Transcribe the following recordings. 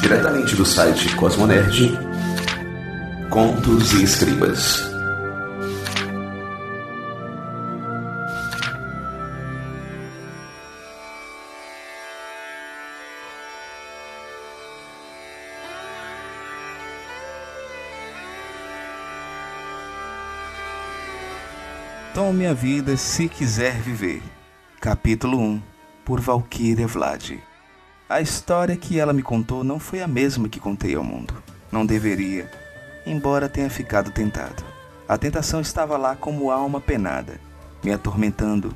Diretamente do site Cosmonerd, Contos e Escribas. Tome a vida se quiser viver. Capítulo 1 Por Valkyria Vlad. A história que ela me contou não foi a mesma que contei ao mundo. Não deveria, embora tenha ficado tentado. A tentação estava lá como alma penada, me atormentando,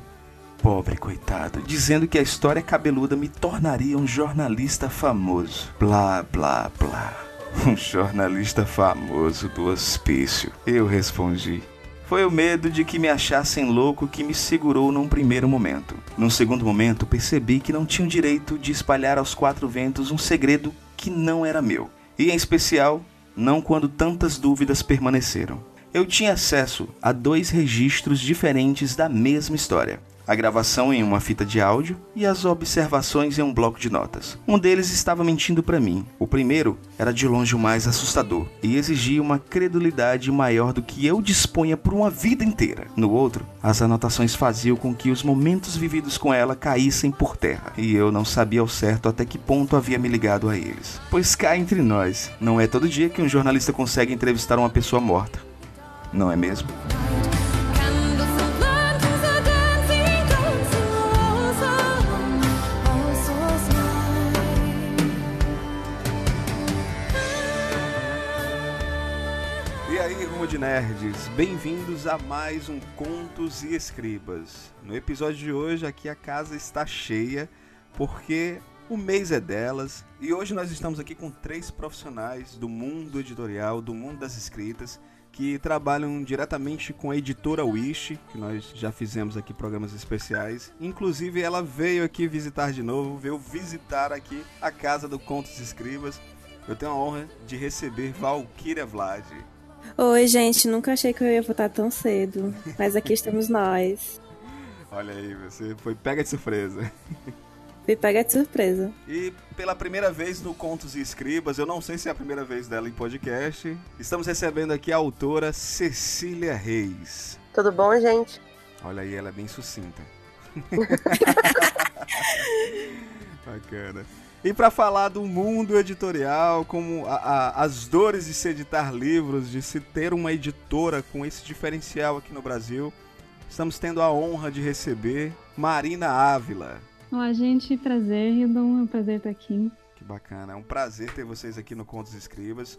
pobre coitado, dizendo que a história cabeluda me tornaria um jornalista famoso. Blá, blá, blá. Um jornalista famoso do hospício. Eu respondi. Foi o medo de que me achassem louco que me segurou num primeiro momento. Num segundo momento, percebi que não tinha o direito de espalhar aos quatro ventos um segredo que não era meu. E, em especial, não quando tantas dúvidas permaneceram. Eu tinha acesso a dois registros diferentes da mesma história a gravação em uma fita de áudio e as observações em um bloco de notas. Um deles estava mentindo para mim. O primeiro era de longe o mais assustador e exigia uma credulidade maior do que eu disponha por uma vida inteira. No outro, as anotações faziam com que os momentos vividos com ela caíssem por terra e eu não sabia ao certo até que ponto havia me ligado a eles. Pois cá entre nós, não é todo dia que um jornalista consegue entrevistar uma pessoa morta. Não é mesmo? E aí, rumo de nerds, bem-vindos a mais um Contos e Escribas. No episódio de hoje, aqui a casa está cheia porque o mês é delas e hoje nós estamos aqui com três profissionais do mundo editorial, do mundo das escritas, que trabalham diretamente com a editora Wish, que nós já fizemos aqui programas especiais. Inclusive, ela veio aqui visitar de novo, veio visitar aqui a casa do Contos e Escribas. Eu tenho a honra de receber Valkyria Vlad. Oi, gente, nunca achei que eu ia votar tão cedo, mas aqui estamos nós. Olha aí, você foi pega de surpresa. Me pega de surpresa. E pela primeira vez no Contos e Escribas, eu não sei se é a primeira vez dela em podcast, estamos recebendo aqui a autora Cecília Reis. Tudo bom, gente? Olha aí, ela é bem sucinta. Bacana. E para falar do mundo editorial, como a- a- as dores de se editar livros, de se ter uma editora com esse diferencial aqui no Brasil, estamos tendo a honra de receber Marina Ávila. Olá, gente, prazer, Hildon, é um prazer estar aqui. Que bacana, é um prazer ter vocês aqui no Contos Escribas.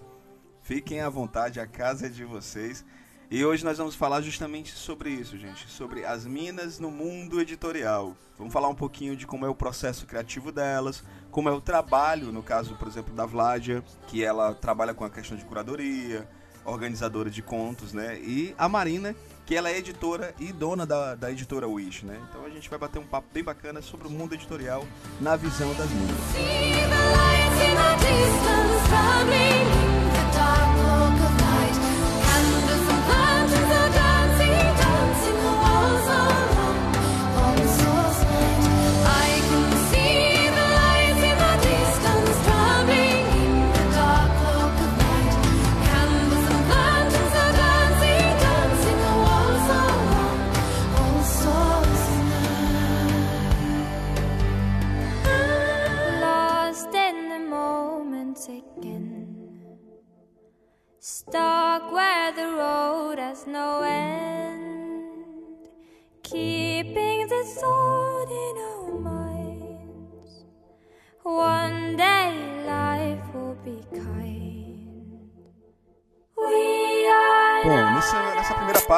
Fiquem à vontade, a casa é de vocês. E hoje nós vamos falar justamente sobre isso, gente, sobre as minas no mundo editorial. Vamos falar um pouquinho de como é o processo criativo delas, como é o trabalho, no caso, por exemplo, da Vládia, que ela trabalha com a questão de curadoria, organizadora de contos, né? E a Marina, que ela é editora e dona da, da editora Wish, né? Então a gente vai bater um papo bem bacana sobre o mundo editorial na visão das minas. See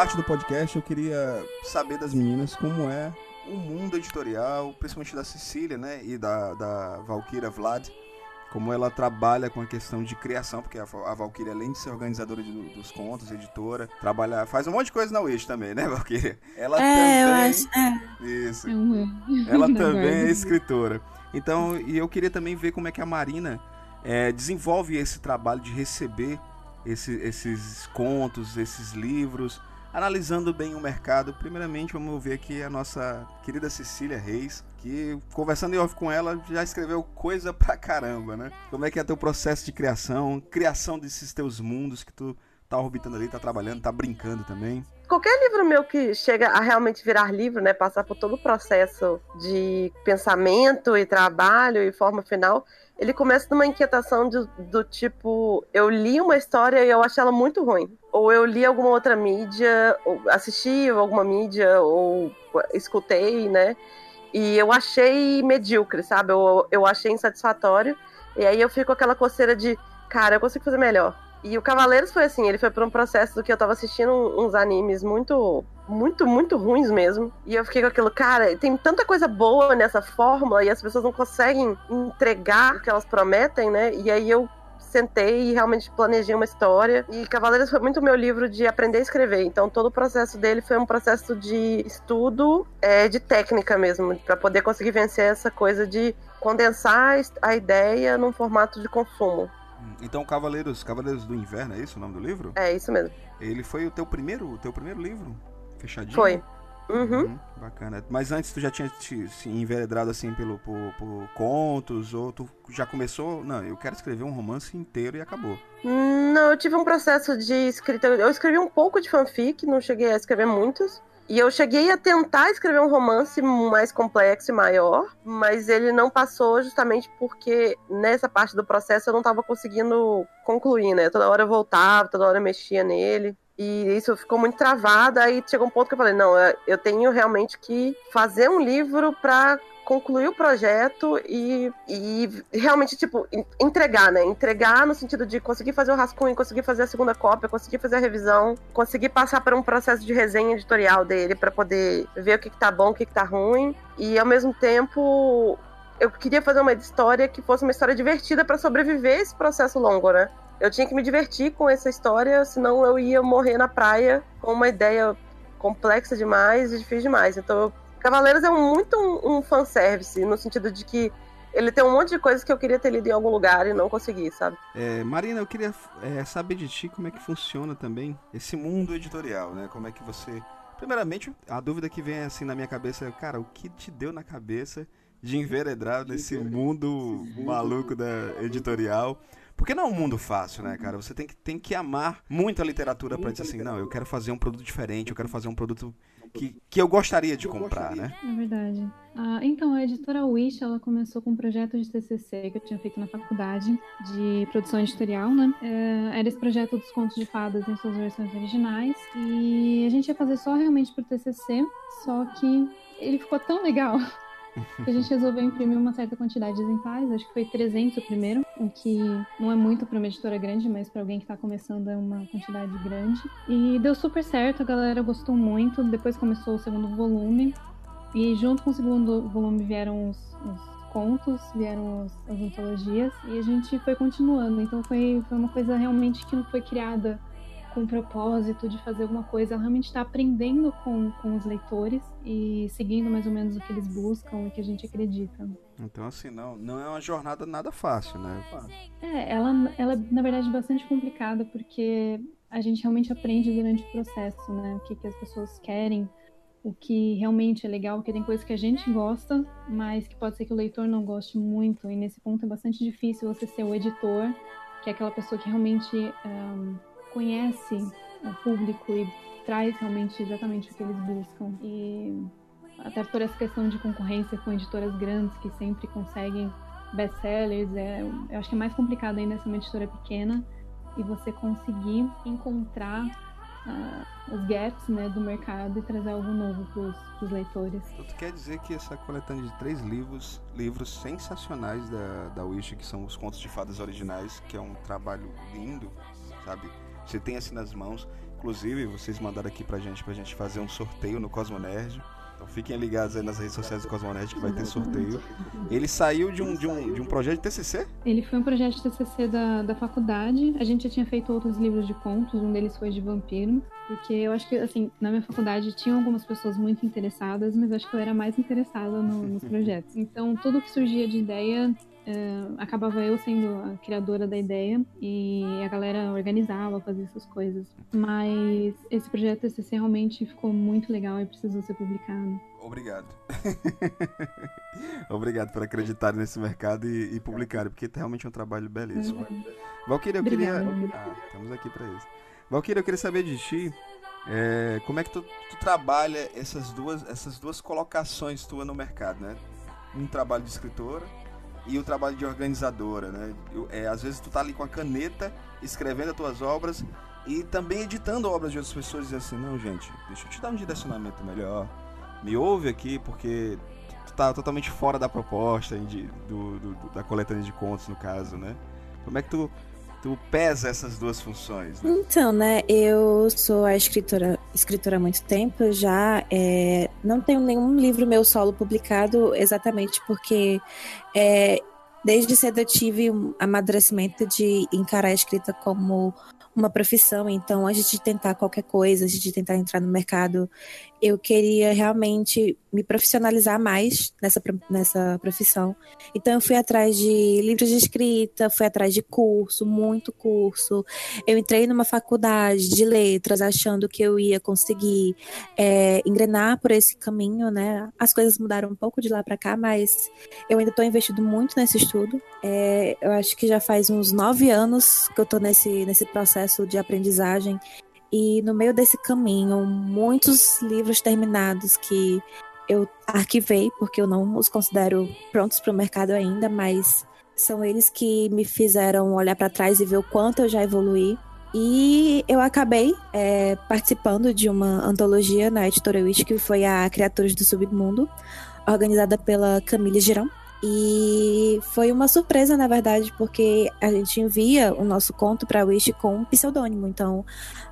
parte do podcast eu queria saber das meninas como é o mundo editorial, principalmente da Cecília, né, e da, da Valkyria Vlad, como ela trabalha com a questão de criação, porque a, a Valkyria, além de ser organizadora de- dos contos, editora, trabalha, faz um monte de coisa na Wish também, né, Valkyria? Ela É, eu também... acho. É. Isso. É. Ela também é escritora. Então, e eu queria também ver como é que a Marina eh, desenvolve esse trabalho de receber esse- esses contos, esses livros, analisando bem o mercado. Primeiramente, vamos ver aqui a nossa querida Cecília Reis, que conversando em off com ela, já escreveu coisa pra caramba, né? Como é que é teu processo de criação, criação desses teus mundos que tu tá orbitando ali, tá trabalhando, tá brincando também? Qualquer livro meu que chega a realmente virar livro, né, passar por todo o processo de pensamento e trabalho e forma final, ele começa numa inquietação de- do tipo, eu li uma história e eu achei ela muito ruim. Ou eu li alguma outra mídia, ou assisti alguma mídia, ou escutei, né? E eu achei medíocre, sabe? Eu, eu achei insatisfatório. E aí eu fico com aquela coceira de, cara, eu consigo fazer melhor. E o Cavaleiros foi assim, ele foi por um processo do que eu tava assistindo uns animes muito, muito, muito ruins mesmo. E eu fiquei com aquilo, cara, tem tanta coisa boa nessa fórmula e as pessoas não conseguem entregar o que elas prometem, né? E aí eu sentei e realmente planejei uma história. E Cavaleiros foi muito meu livro de aprender a escrever. Então todo o processo dele foi um processo de estudo, é, de técnica mesmo, para poder conseguir vencer essa coisa de condensar a ideia num formato de consumo. Hum, Então, Cavaleiros, Cavaleiros do Inverno, é isso o nome do livro? É isso mesmo. Ele foi o teu primeiro, o teu primeiro livro? Fechadinho? Foi. Uhum. Uhum, bacana. Mas antes tu já tinha te, se enveredrado assim pelo, por, por contos, ou tu já começou? Não, eu quero escrever um romance inteiro e acabou. Não, eu tive um processo de escrita. Eu escrevi um pouco de fanfic, não cheguei a escrever muitos. E eu cheguei a tentar escrever um romance mais complexo e maior, mas ele não passou justamente porque nessa parte do processo eu não estava conseguindo concluir, né? Toda hora eu voltava, toda hora eu mexia nele. E isso ficou muito travado. Aí chegou um ponto que eu falei: não, eu- tenho realmente que fazer um livro para concluir o projeto e, e realmente, tipo, en- entregar, né? Entregar no sentido de conseguir fazer o rascunho, conseguir fazer a segunda cópia, conseguir fazer a revisão, conseguir passar por um processo de resenha editorial dele para poder ver o que, que tá bom, o que, que tá ruim. E ao mesmo tempo, eu queria fazer uma história que fosse uma história divertida para sobreviver esse processo longo, né? Eu tinha que me divertir com essa história, senão eu ia morrer na praia com uma ideia complexa demais e difícil demais. Então, Cavaleiros é muito um, um fanservice, no sentido de que ele tem um monte de coisas que eu queria ter lido em algum lugar e não consegui, sabe? É, Marina, eu queria é, saber de ti como é que funciona também esse mundo editorial, né? Como é que você. Primeiramente, a dúvida que vem assim na minha cabeça é, cara, o que te deu na cabeça de enveredar nesse mundo maluco da editorial? Porque não é um mundo fácil, né, cara? Você tem que, tem que amar muito a literatura pra dizer assim, não, eu quero fazer um produto diferente, eu quero fazer um produto que, que eu gostaria de comprar, né? É verdade. Ah, então, a editora Wish, ela começou com um projeto de TCC que eu tinha feito na faculdade de produção editorial, né? É, era esse projeto dos contos de fadas em suas versões originais. E a gente ia fazer só realmente pro TCC, só que ele ficou tão legal a gente resolveu imprimir uma certa quantidade de exemplares. Acho que foi 300 o primeiro, o que não é muito para uma editora grande, mas para alguém que está começando é uma quantidade grande. E deu super certo, a galera gostou muito. Depois começou o segundo volume. E junto com o segundo volume vieram os, os contos, vieram os- as antologias. E a gente foi continuando. Então foi, foi uma coisa realmente que não foi criada com o propósito de fazer alguma coisa. Ela realmente está aprendendo com, com os leitores e seguindo mais ou menos o que eles buscam e que a gente acredita. Então, assim, não, não é uma jornada nada fácil, né? É, ela, ela é, na verdade, bastante complicada porque a gente realmente aprende durante o processo, né? O que, que as pessoas querem, o que realmente é legal, porque tem coisas que a gente gosta, mas que pode ser que o leitor não goste muito. E nesse ponto é bastante difícil você ser o editor, que é aquela pessoa que realmente ahn, conhece o público e traz realmente exatamente o que eles buscam. E até por essa questão de concorrência com editoras grandes que sempre conseguem best-sellers, é, eu acho que é mais complicado ainda ser uma editora pequena e você conseguir encontrar ah, os gaps né, do mercado e trazer algo novo para os leitores. Tu quer dizer que essa coletânea de três livros, livros sensacionais da, da Wish, que são os contos de fadas originais, que é um trabalho lindo, sabe? Você tem assim nas mãos. Inclusive, vocês mandaram aqui pra gente, pra gente fazer um sorteio no Cosmo Nerd. Então fiquem ligados aí nas redes sociais do Cosmo Nerd que vai ter sorteio. Ele saiu de um, de um, de um projeto de TCC? Ele foi um projeto de TCC da, da faculdade. A gente já tinha feito outros livros de contos, um deles foi de vampiro. Porque eu acho que, assim, na minha faculdade tinham algumas pessoas muito interessadas, mas acho que eu era mais interessada no- nos projetos. Então, tudo que surgia de ideia eh, acabava eu sendo a criadora da ideia e a galera organizava, fazia essas coisas. Mas esse projeto TCC realmente ficou muito legal e precisou ser publicado. Obrigado. Obrigado por acreditar nesse mercado e, e publicar, porque realmente é um trabalho belíssimo. Valkyria, eu queria. Obrigada. Ah, estamos aqui para isso. Valkyria, eu queria saber de ti. é, como é que tu, tu trabalha essas duas, essas duas colocações tuas no mercado, né? Um trabalho de escritora e o trabalho de organizadora, né? É, às vezes tu tá ali com a caneta escrevendo as tuas obras e também editando obras de outras pessoas e assim, não, gente, deixa eu te dar um direcionamento melhor. Me ouve aqui porque tu tá totalmente fora da proposta de, do- do- da coletânea de contos, no caso, né? Como é que tu, tu pesa essas duas funções, né? Então, né, eu sou a escritora, escritora há muito tempo já. é, não tenho nenhum livro meu solo publicado exatamente porque é, desde cedo eu tive um amadurecimento de encarar a escrita como uma profissão. Então, antes de tentar qualquer coisa, antes de tentar entrar no mercado, eu queria realmente me profissionalizar mais nessa, nessa profissão. Então, eu fui atrás de livros de escrita, fui atrás de curso, muito curso. Eu entrei numa faculdade de letras achando que eu ia conseguir é, engrenar por esse caminho, né? As coisas mudaram um pouco de lá para cá, mas eu ainda estou investindo muito nesse estudo. É, eu acho que já faz uns nove anos que eu estou nesse, nesse processo de aprendizagem. E no meio desse caminho, muitos livros terminados que eu arquivei, porque eu não os considero prontos para o mercado ainda, mas são eles que me fizeram olhar para trás e ver o quanto eu já evoluí. E eu acabei é, participando de uma antologia na editora Wish, que foi a Criaturas do Submundo, organizada pela Camille Girão. E foi uma surpresa, na verdade, porque a gente envia o nosso conto para Wish com um pseudônimo. Então,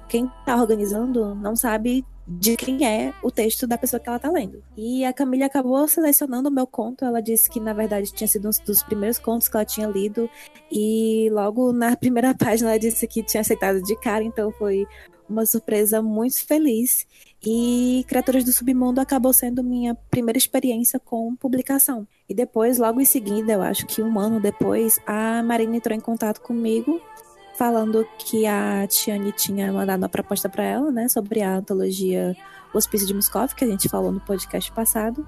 quem está organizando não sabe de quem é o texto da pessoa que ela tá lendo. E a Camille acabou selecionando o meu conto. Ela disse que, na verdade, tinha sido um dos primeiros contos que ela tinha lido. E logo na primeira página ela disse que tinha aceitado de cara. Então foi uma surpresa muito feliz. E Criaturas do Submundo acabou sendo minha primeira experiência com publicação. E depois, logo em seguida, eu acho que um ano depois, a Marina entrou em contato comigo falando que a Tiane tinha mandado uma proposta para ela, né, sobre a antologia Hospício de Moscov, que a gente falou no podcast passado.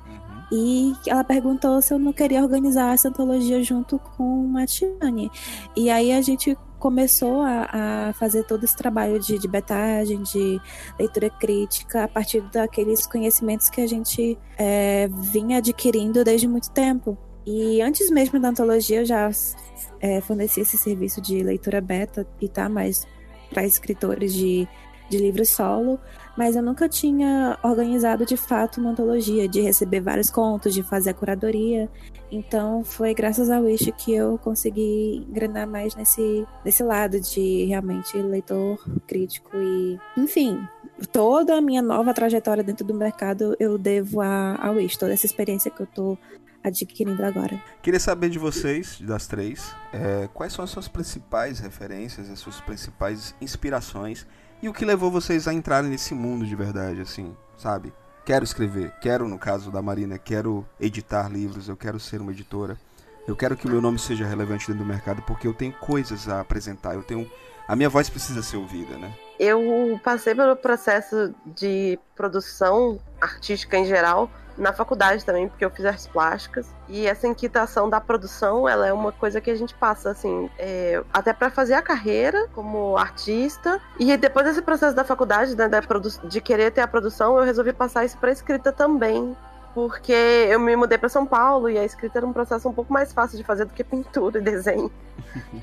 E ela perguntou se eu não queria organizar essa antologia junto com a Tiane. E aí a gente começou a, a fazer todo esse trabalho de, de betagem, de leitura crítica, a partir daqueles conhecimentos que a gente é, vinha adquirindo desde muito tempo. E antes mesmo da antologia, eu já é, fornecia esse serviço de leitura beta e tá mais para escritores de, de livros solo, mas eu nunca tinha organizado de fato uma antologia, de receber vários contos, de fazer a curadoria. Então foi graças ao Wish que eu consegui engrenar mais nesse, nesse lado de realmente leitor crítico e, enfim, toda a minha nova trajetória dentro do mercado eu devo a- ao Wish, toda essa experiência que eu tô adquirindo agora. Queria saber de vocês, das três, é, quais são as suas principais referências, as suas principais inspirações e o que levou vocês a entrarem nesse mundo de verdade, assim, sabe? Quero escrever, quero, no caso da Marina, quero editar livros, eu quero ser uma editora, eu quero que o meu nome seja relevante dentro do mercado porque eu tenho coisas a apresentar, eu tenho. A minha voz precisa ser ouvida, né? Eu passei pelo processo de produção artística em geral na faculdade também, porque eu fiz artes plásticas. E essa inquietação da produção, ela é uma coisa que a gente passa, assim, é, até para fazer a carreira como artista. E depois desse processo da faculdade, né, da de querer ter a produção, eu resolvi passar isso para escrita também. Porque eu me mudei para São Paulo e a escrita era um processo um pouco mais fácil de fazer do que pintura e desenho.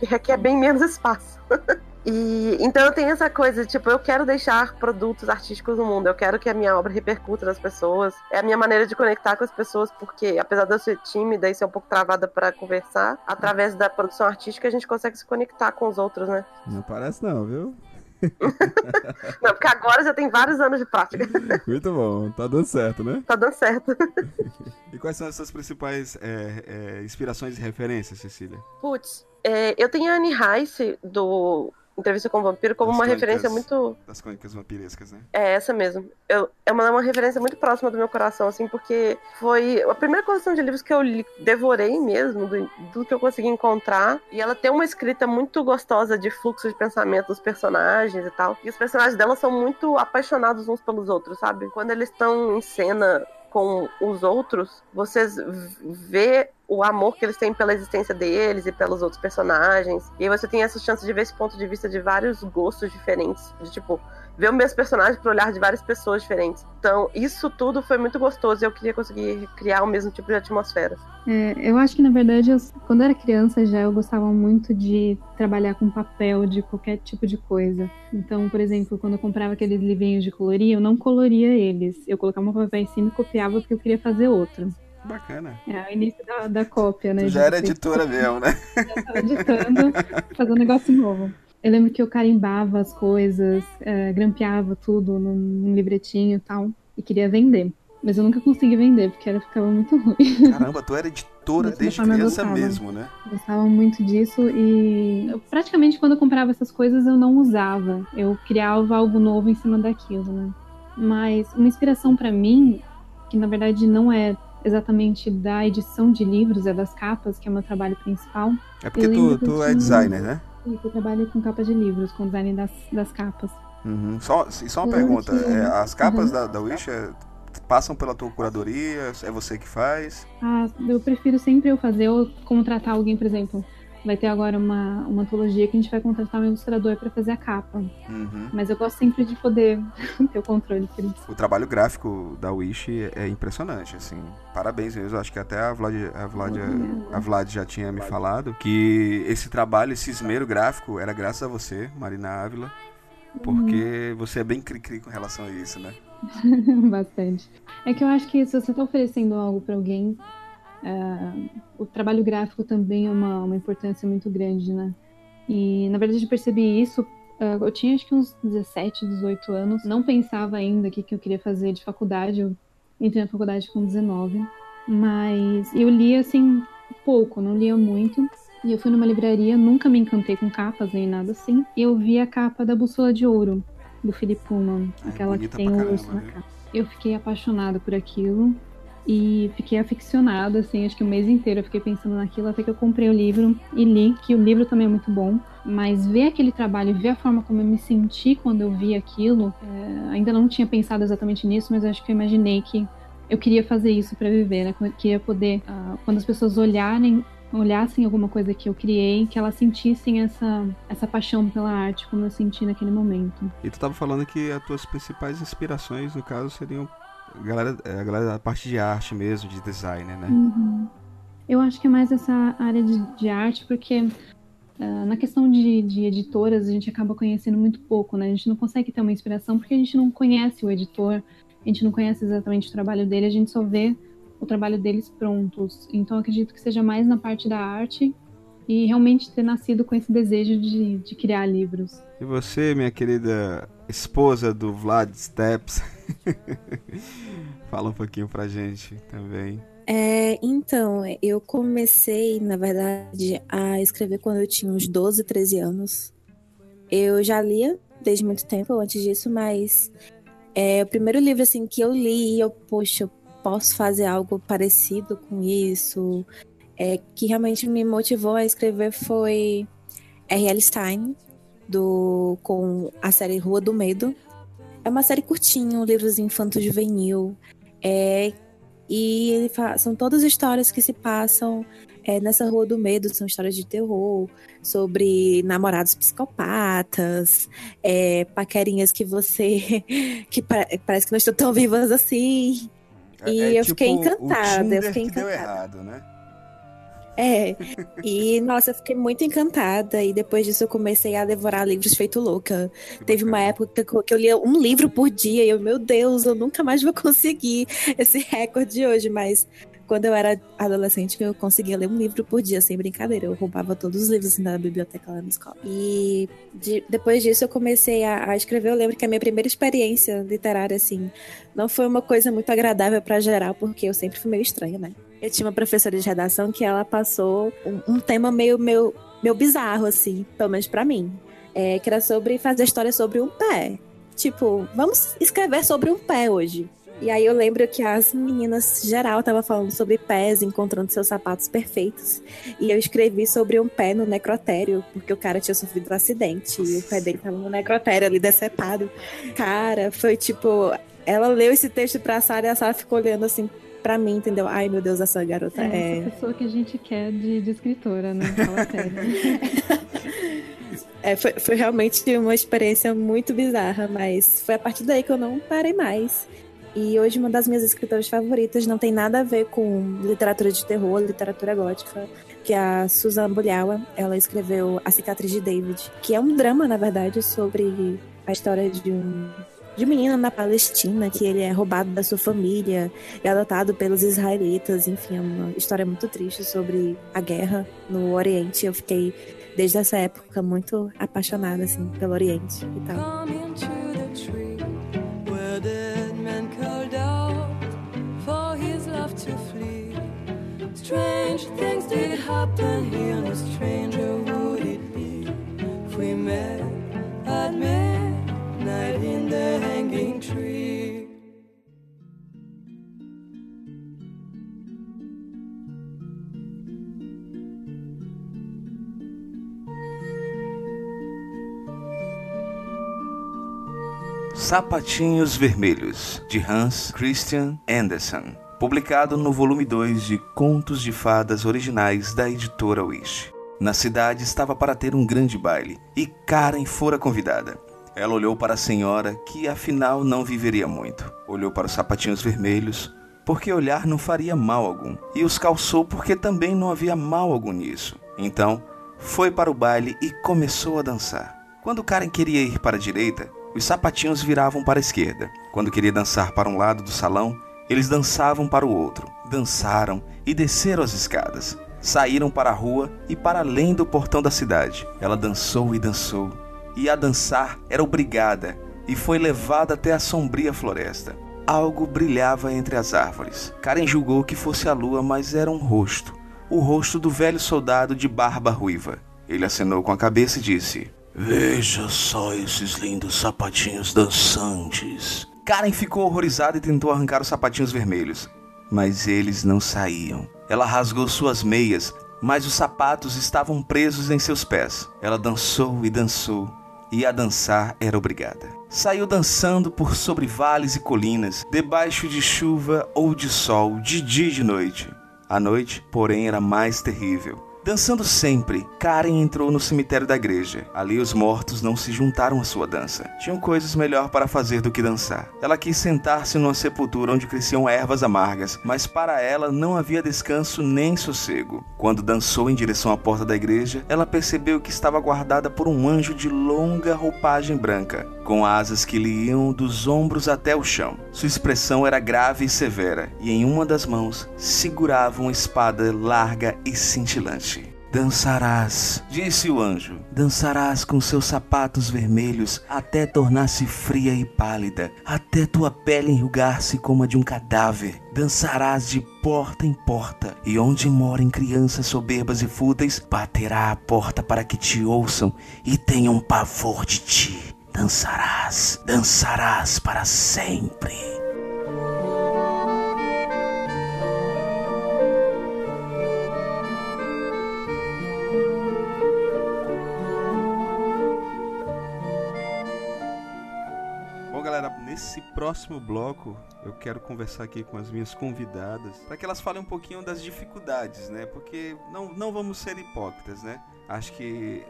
E requer bem menos espaço. E então eu tenho essa coisa, tipo, eu quero deixar produtos artísticos no mundo, eu quero que a minha obra repercuta nas pessoas. É a minha maneira de conectar com as pessoas, porque apesar de eu ser tímida e ser um pouco travada para conversar, através da produção artística a gente consegue se conectar com os outros, né? Não parece não, viu? Não, porque agora já tem vários anos de prática. Muito bom, tá dando certo, né? Tá dando certo. E quais são as suas principais é, é, inspirações e referências, Cecília? Putz, é, eu tenho a Anne Rice do Entrevista com o Vampiro como Das uma crônicas. referência muito. Das crônicas vampirescas, né? É essa mesmo. Eu, é uma, uma referência muito próxima do meu coração, assim, porque foi a primeira coleção de livros que eu li, devorei mesmo, do, do que eu consegui encontrar. E ela tem uma escrita muito gostosa de fluxo de pensamento dos personagens e tal. E os personagens dela são muito apaixonados uns pelos outros, sabe? Quando eles estão em cena com os outros, vocês vê o amor que eles têm pela existência deles e pelos outros personagens. E aí você tem essa chance de ver esse ponto de vista de vários gostos diferentes. De tipo, ver o mesmo personagem por olhar de várias pessoas diferentes. Então, isso tudo foi muito gostoso e eu queria conseguir criar o mesmo tipo de atmosfera. É, eu acho que, na verdade, eu- quando eu era criança já eu gostava muito de trabalhar com papel de qualquer tipo de coisa. Então, por exemplo, quando eu comprava aqueles livrinhos de colorir, eu não coloria eles. Eu colocava um papel em cima e copiava porque eu queria fazer outro. Bacana. É o início da, da cópia, né? Tu já era editora mesmo, né? Eu tava editando, fazendo um negócio novo. Eu lembro que eu carimbava as coisas, eh, grampeava tudo num, num livretinho e tal, e queria vender. Mas eu nunca consegui vender, porque era, ficava muito ruim. Caramba, tu era editora desde criança mesmo, né? Gostava muito disso e eu, praticamente quando eu comprava essas coisas eu não usava. Eu criava algo novo em cima daquilo, né? Mas uma inspiração pra mim, que na verdade não é exatamente da edição de livros, é das capas, que é o meu trabalho principal. É porque tu, tu é designer, né? E eu trabalho com capa de livros, com design das, das capas. Uhum. Só, e só uma Eu pergunta. lembro que- é, as capas Uhum. da, da Wish é, passam pela tua curadoria? É você que faz? Ah, eu prefiro sempre eu fazer ou contratar alguém, por exemplo. Vai ter agora uma, uma antologia que a gente vai contratar um ilustrador pra fazer a capa. Uhum. Mas eu gosto sempre de poder ter o controle por isso. O trabalho gráfico da Wish é impressionante, assim. Parabéns mesmo. Acho que até a Vlad, a Vlad, a Vlad já tinha me falado que esse trabalho, esse esmero gráfico, era graças a você, Marina Ávila. Porque você é bem cri-cri com relação a isso, né? Bastante. É que eu acho que se você tá oferecendo algo pra alguém, ah, o trabalho gráfico também é uma, uma importância muito grande, né? E na verdade eu percebi isso. ah, eu tinha acho que uns 17, 18 anos. Não pensava ainda o que, que eu queria fazer de faculdade. Eu entrei na faculdade com 19. Mas eu lia assim pouco, não lia muito. E eu fui numa livraria, nunca me encantei com capas nem nada assim. E eu vi a capa da Bússola de Ouro, do Philip Pullman, É, aquela que tem o urso na viu? capa. Eu fiquei apaixonada por aquilo e fiquei aficionada, assim, acho que o mês inteiro eu fiquei pensando naquilo até que eu comprei o livro e li, que o livro também é muito bom. Mas ver aquele trabalho ver a forma como eu me senti quando eu vi aquilo, é, ainda não tinha pensado exatamente nisso, mas acho que eu imaginei que eu queria fazer isso pra viver, né? Eu queria poder, ah, quando as pessoas olharem, olhassem alguma coisa que eu criei, que elas sentissem essa, essa paixão pela arte, como eu senti naquele momento. E tu tava falando que as tuas principais inspirações, no caso, seriam a galera, é, a galera da parte de arte mesmo, de design, né? Uhum. Eu acho que é mais essa área de, de arte, porque ah, na questão de, de editoras a gente acaba conhecendo muito pouco, né? A gente não consegue ter uma inspiração porque a gente não conhece o editor, a gente não conhece exatamente o trabalho dele, a gente só vê o trabalho deles prontos. Então acredito que seja mais na parte da arte e realmente ter nascido com esse desejo de, de criar livros. E você, minha querida esposa do Vlad Steps, fala um pouquinho pra gente também. É, então, eu comecei, na verdade, a escrever quando eu tinha uns 12, 13 anos. Eu já lia desde muito tempo antes disso, mas é, o primeiro livro assim que eu li e eu, poxa, eu posso fazer algo parecido com isso, é, que realmente me motivou a escrever foi R.L. Stein, do, com a série Rua do Medo. É uma série curtinha, um livro infanto-juvenil. É, e são todas histórias que se passam é, nessa Rua do Medo, são histórias de terror, sobre namorados psicopatas, é, paquerinhas que você. que pa- parece que não estão tão vivas assim. E eu fiquei encantada, É, tipo eu fiquei que deu encantada. errado, né? É. E, nossa, eu fiquei muito encantada. E depois disso eu comecei a devorar livros feito louca. Que Teve uma bacana. época que eu- lia um livro por dia e eu, meu Deus, eu nunca mais vou conseguir esse recorde hoje, mas quando eu era adolescente eu conseguia ler um livro por dia, sem brincadeira. Eu roubava todos os livros assim, da biblioteca lá na escola. E de- depois disso eu comecei a, a escrever. Eu lembro que a minha primeira experiência literária, assim, não foi uma coisa muito agradável pra geral, porque eu sempre fui meio estranha, né? Eu tinha uma professora de redação que ela passou um, um tema meio, meio, meio bizarro, assim, pelo menos pra mim. é, que era sobre fazer história sobre um pé. Tipo, vamos escrever sobre um pé hoje. E aí eu lembro que as meninas geral estavam falando sobre pés, encontrando seus sapatos perfeitos. E eu escrevi sobre um pé no necrotério, porque o cara tinha sofrido um acidente e o pé dele tava no necrotério ali decepado. Cara, foi tipo. Ela leu esse texto pra Sara e a Sara ficou olhando assim pra mim, entendeu? Ai, meu Deus, essa garota É é. essa pessoa que a gente quer de, de escritora, né? Fala sério. É, foi, foi realmente uma experiência muito bizarra, mas foi a partir daí que eu não parei mais. E hoje uma das minhas escritoras favoritas não tem nada a ver com literatura de terror, literatura gótica, que é a Susan Bulhawa. Ela escreveu A Cicatriz de David, que é um drama, na verdade, sobre a história de um de um menino na Palestina que ele é roubado da sua família e adotado pelos israelitas. Enfim, é uma história muito triste sobre a guerra no Oriente. Eu fiquei desde essa época muito apaixonada assim pelo Oriente e tal. Strange things did happen here, no stranger would it be if we met midnight in the hanging tree. Sapatinhos Vermelhos, de Hans Christian Andersen, publicado no volume 2 de Contos de Fadas originais da editora Wish. Na cidade estava para ter um grande baile e Karen fora convidada. Ela olhou para a senhora, que afinal não viveria muito. Olhou para os sapatinhos vermelhos, porque olhar não faria mal algum, e os calçou porque também não havia mal algum nisso. Então, foi para o baile e começou a dançar. Quando Karen queria ir para a direita, os sapatinhos viravam para a esquerda. Quando queria dançar para um lado do salão, eles dançavam para o outro. Dançaram e desceram as escadas. Saíram para a rua e para além do portão da cidade. Ela dançou e dançou. E a dançar era obrigada e foi levada até a sombria floresta. Algo brilhava entre as árvores. Karen julgou que fosse a lua, mas era um rosto. O rosto do velho soldado de barba ruiva. Ele acenou com a cabeça e disse: Veja só esses lindos sapatinhos dançantes. Karen ficou horrorizada e tentou arrancar os sapatinhos vermelhos, mas eles não saíam. Ela rasgou suas meias, mas os sapatos estavam presos em seus pés. Ela dançou e dançou, e a dançar era obrigada. Saiu dançando por sobre vales e colinas, debaixo de chuva ou de sol, de dia e de noite. A noite, porém, era mais terrível. Dançando sempre, Karen entrou no cemitério da igreja. Ali os mortos não se juntaram à sua dança. Tinham coisas melhor para fazer do que dançar. Ela quis sentar-se numa sepultura onde cresciam ervas amargas, mas para ela não havia descanso nem sossego. Quando dançou em direção à porta da igreja, ela percebeu que estava guardada por um anjo de longa roupagem branca, com asas que lhe iam dos ombros até o chão. Sua expressão era grave e severa, e em uma das mãos segurava uma espada larga e cintilante. Dançarás, disse o anjo, dançarás com seus sapatos vermelhos até tornar-se fria e pálida, até tua pele enrugar-se como a de um cadáver. Dançarás de porta em porta, e onde morem crianças soberbas e fúteis, baterá a porta para que te ouçam e tenham pavor de ti. Dançarás, dançarás para sempre. Bom, galera, nesse próximo bloco eu quero conversar aqui com as minhas convidadas para que elas falem um pouquinho das dificuldades, né? Porque não, não vamos ser hipócritas, né? Acho que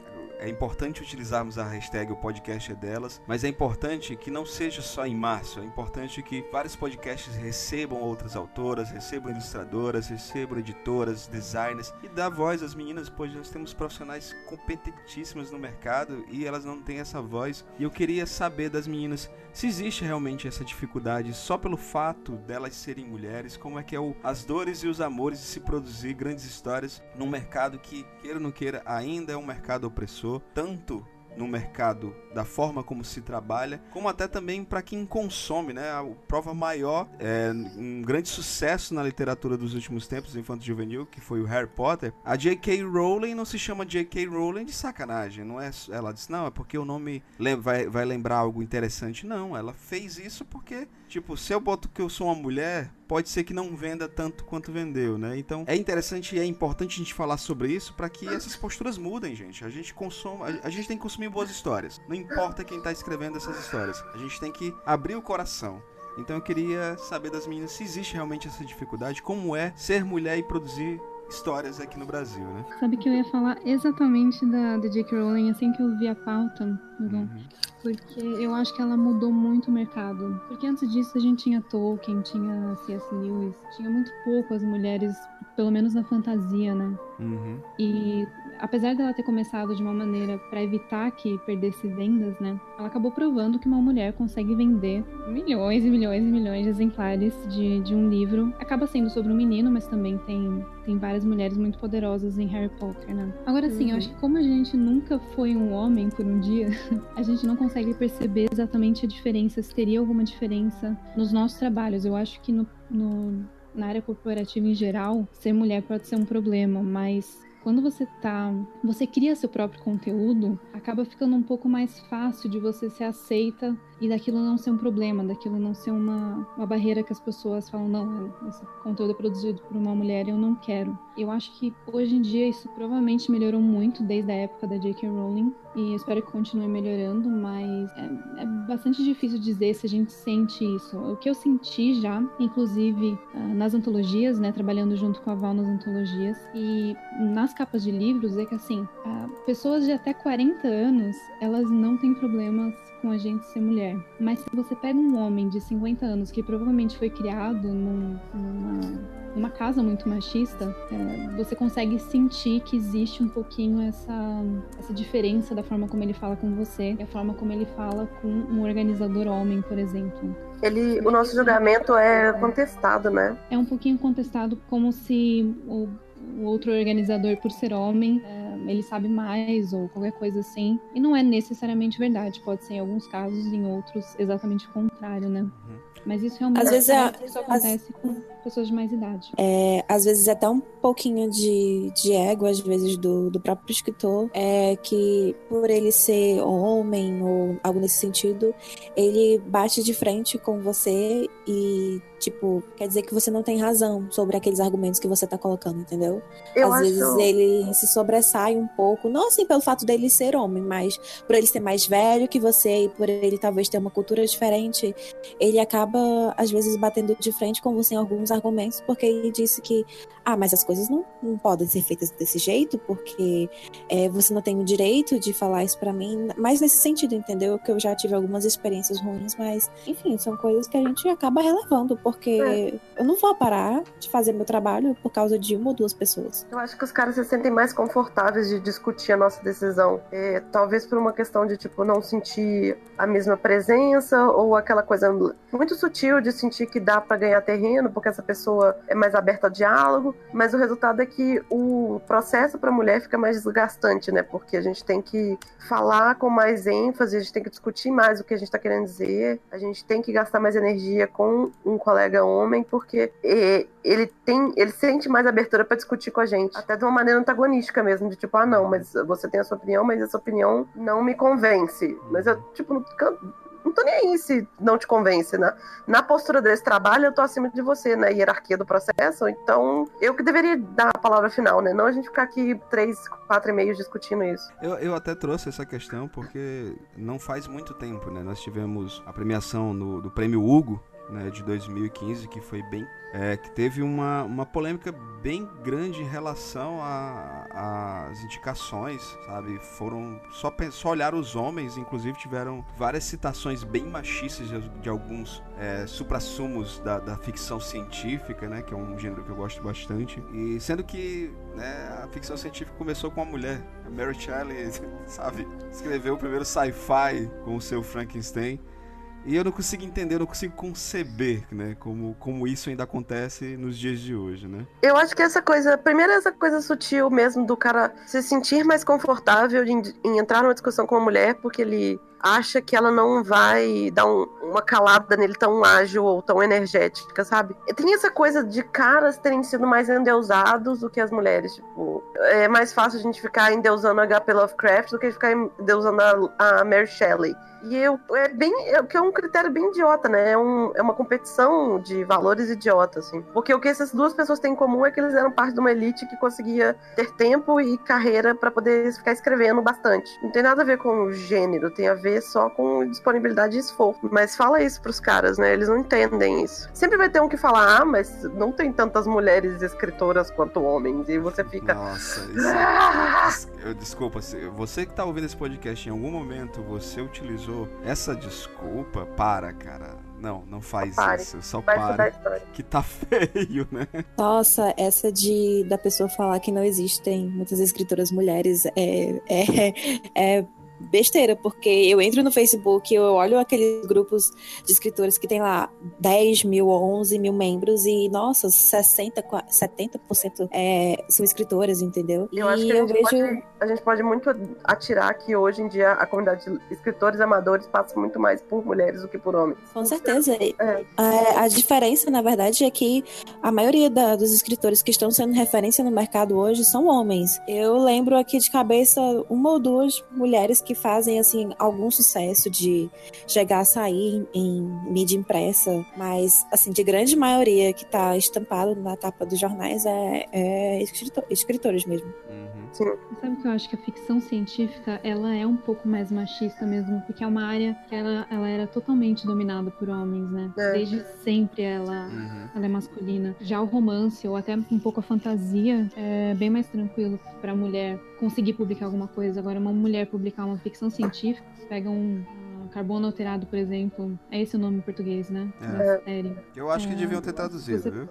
é importante utilizarmos a hashtag o podcast é delas, mas é importante que não seja só em março, é importante que vários podcasts recebam outras autoras, recebam ilustradoras, recebam editoras, designers e dá voz às meninas, pois nós temos profissionais competentíssimas no mercado e elas não têm essa voz. E eu queria saber das meninas se existe realmente essa dificuldade só pelo fato delas serem mulheres, como é que é o, as dores e os amores de se produzir grandes histórias num mercado que, queira ou não queira, ainda é um mercado opressor, tanto no mercado da forma como se trabalha, como até também para quem consome, né? A prova maior é um grande sucesso na literatura dos últimos tempos, infanto juvenil, que foi o Harry Potter. A J.K. Rowling não se chama J.K. Rowling de sacanagem, não é? Ela disse não, é porque o nome vai, vai lembrar algo interessante. Não, ela fez isso porque, tipo, se eu boto que eu sou uma mulher, pode ser que não venda tanto quanto vendeu, né? Então é interessante e é importante a gente falar sobre isso para que essas posturas mudem, gente. A gente consome, a, gente tem que consumir boas histórias. Não importa quem tá escrevendo essas histórias. A gente tem que abrir o coração. Então eu queria saber das meninas se existe realmente essa dificuldade, como é ser mulher e produzir histórias aqui no Brasil, né? Sabe que eu ia falar exatamente da, da J.K. Rowling assim que eu vi a pauta, Hugo? Porque eu acho que ela mudou muito o mercado. Porque antes disso a gente tinha Tolkien, tinha C.S. Lewis, tinha muito pouco as mulheres, pelo menos na fantasia, né? Uhum. E apesar dela ter começado de uma maneira para evitar que perdesse vendas, né? Ela acabou provando que uma mulher consegue vender milhões e milhões e milhões de exemplares de, de um livro. Acaba sendo sobre um menino, mas também tem, tem várias mulheres muito poderosas em Harry Potter, né? Agora sim, eu acho que como a gente nunca foi um homem por um dia, a gente não consegue perceber exatamente a diferença, se teria alguma diferença nos nossos trabalhos. Eu acho que no, no na área corporativa em geral, ser mulher pode ser um problema, mas quando você tá, você cria seu próprio conteúdo, acaba ficando um pouco mais fácil de você ser aceita e daquilo não ser um problema, daquilo não ser uma, uma barreira que as pessoas falam, não, esse conteúdo é produzido por uma mulher, eu não quero. Eu acho que hoje em dia isso provavelmente melhorou muito desde a época da J.K. Rowling e espero que continue melhorando, mas é, é bastante difícil dizer se a gente sente isso. O que eu senti já, inclusive ah, nas antologias, né, trabalhando junto com a Val nas antologias e nas capas de livros, é que assim, ah, pessoas de até 40 anos, elas não têm problemas com a gente ser mulher. Mas se você pega um homem de 50 anos que provavelmente foi criado num- numa numa casa muito machista, é, você consegue sentir que existe um pouquinho essa, essa diferença da forma como ele fala com você e a forma como ele fala com um organizador homem, por exemplo. Ele, o nosso julgamento é contestado, né? É um pouquinho contestado como se o, o outro organizador, por ser homem, é, ele sabe mais ou qualquer coisa assim. E não é necessariamente verdade. Pode ser em alguns casos, em outros, exatamente o contrário, né? Mas isso realmente Às vezes é- isso acontece com pessoas de mais idade. É, às vezes até um pouquinho de, de ego, às vezes, do, do próprio escritor, é que por ele ser homem ou algo nesse sentido, ele bate de frente com você e, tipo, quer dizer que você não tem razão sobre aqueles argumentos que você tá colocando, entendeu? Eu às acho. vezes ele se sobressai um pouco, não assim pelo fato dele ser homem, mas por ele ser mais velho que você e por ele talvez ter uma cultura diferente, ele acaba às vezes batendo de frente com você em alguns argumentos, porque ele disse que, ah, mas as coisas não, não podem ser feitas desse jeito, porque é, você não tem o direito de falar isso pra mim, mas nesse sentido, entendeu? Que eu já tive algumas experiências ruins, mas enfim, são coisas que a gente acaba relevando, porque É. eu não vou parar de fazer meu trabalho por causa de uma ou duas pessoas. Eu acho que os caras se sentem mais confortáveis de discutir a nossa decisão. É, talvez por uma questão de, tipo, não sentir a mesma presença ou aquela coisa muito sutil de sentir que dá pra ganhar terreno porque essa pessoa é mais aberta ao diálogo. Mas o resultado é que o processo pra mulher fica mais desgastante, né? Porque a gente tem que falar com mais ênfase, a gente tem que discutir mais o que a gente tá querendo dizer, a gente tem que gastar mais energia com um colega homem porque ele tem, ele sente mais abertura pra discutir com a gente, até de uma maneira antagonística mesmo, de tipo, ah, não, mas você tem a sua opinião, mas essa opinião não me convence. Mas eu, tipo, não, tô nem aí se não te convence, né? Na postura desse trabalho, eu tô acima de você, na hierarquia do processo, então eu que deveria dar a palavra final, né? Não a gente ficar aqui três, quatro e meio discutindo isso. Eu, eu até trouxe essa questão porque não faz muito tempo, né? Nós tivemos a premiação no- do Prêmio Hugo, né, de 2015, que foi bem. é, que teve uma, uma polêmica bem grande em relação às indicações, sabe? Foram. Só, só olharam os homens, inclusive tiveram várias citações bem machistas de, de alguns é, suprassumos da, da ficção científica, né? Que é um gênero que eu gosto bastante. E sendo que né, a ficção científica começou com uma mulher. A Mary Shelley, sabe? Escreveu o primeiro sci-fi com o seu Frankenstein. E eu não consigo entender, eu não consigo conceber, né? Como, como isso ainda acontece nos dias de hoje, né? Eu acho que essa coisa, primeiro essa coisa sutil mesmo do cara se sentir mais confortável em, em entrar numa discussão com uma mulher porque ele acha que ela não vai dar um- uma calada nele tão ágil ou tão energética, sabe? Tem essa coisa de caras terem sido mais endeusados do que as mulheres, tipo, é mais fácil a gente ficar endeusando a HP Lovecraft do que ficar endeusando a, a Mary Shelley. E eu, é bem, é, que é um critério bem idiota, né? É, um- é uma competição de valores idiota, assim. Porque o que essas duas pessoas têm em comum é que eles eram parte de uma elite que conseguia ter tempo e carreira pra poder ficar escrevendo bastante. Não tem nada a ver com gênero, tem a ver só com disponibilidade e esforço. Mas fala isso pros caras, né? Eles não entendem isso. Sempre vai ter um que falar, ah, mas não tem tantas mulheres escritoras quanto homens. E você fica. Nossa, isso "Ah!" eu, Desculpa, você que tá ouvindo esse podcast, em algum momento você utilizou essa desculpa, para, cara. Não, não faz Pare. isso. Só para. Que tá feio, né? Nossa, essa de da pessoa falar que não existem muitas escritoras mulheres é, é, é besteira, porque eu entro no Facebook, eu olho aqueles grupos de escritores que tem lá 10 mil, 11 mil membros e, nossa, 60, qua- 70% é, são escritoras, entendeu? Eu acho e que a eu gente, vejo. pode, a gente pode muito atirar que hoje em dia a comunidade de escritores amadores passa muito mais por mulheres do que por homens. Com certeza. É. A, a diferença, na verdade, é que a maioria da- dos escritores que estão sendo referência no mercado hoje são homens. Eu lembro aqui de cabeça uma ou duas mulheres que fazem assim algum sucesso de chegar a sair em, mídia impressa, mas assim de grande maioria que está estampado na capa dos jornais é, é escritor- escritores mesmo. Uhum. Sabe que eu acho que a ficção científica ela é um pouco mais machista mesmo, porque é uma área que ela, ela era totalmente dominada por homens, né? É. Desde sempre ela, Uhum. ela é masculina. Já o romance ou até um pouco a fantasia é bem mais tranquilo pra mulher conseguir publicar alguma coisa. Agora, uma mulher publicar uma ficção científica, pega um carbono alterado, por exemplo, é esse o nome em português, né? É. Série. Eu acho que É, deviam ter traduzido, você- viu?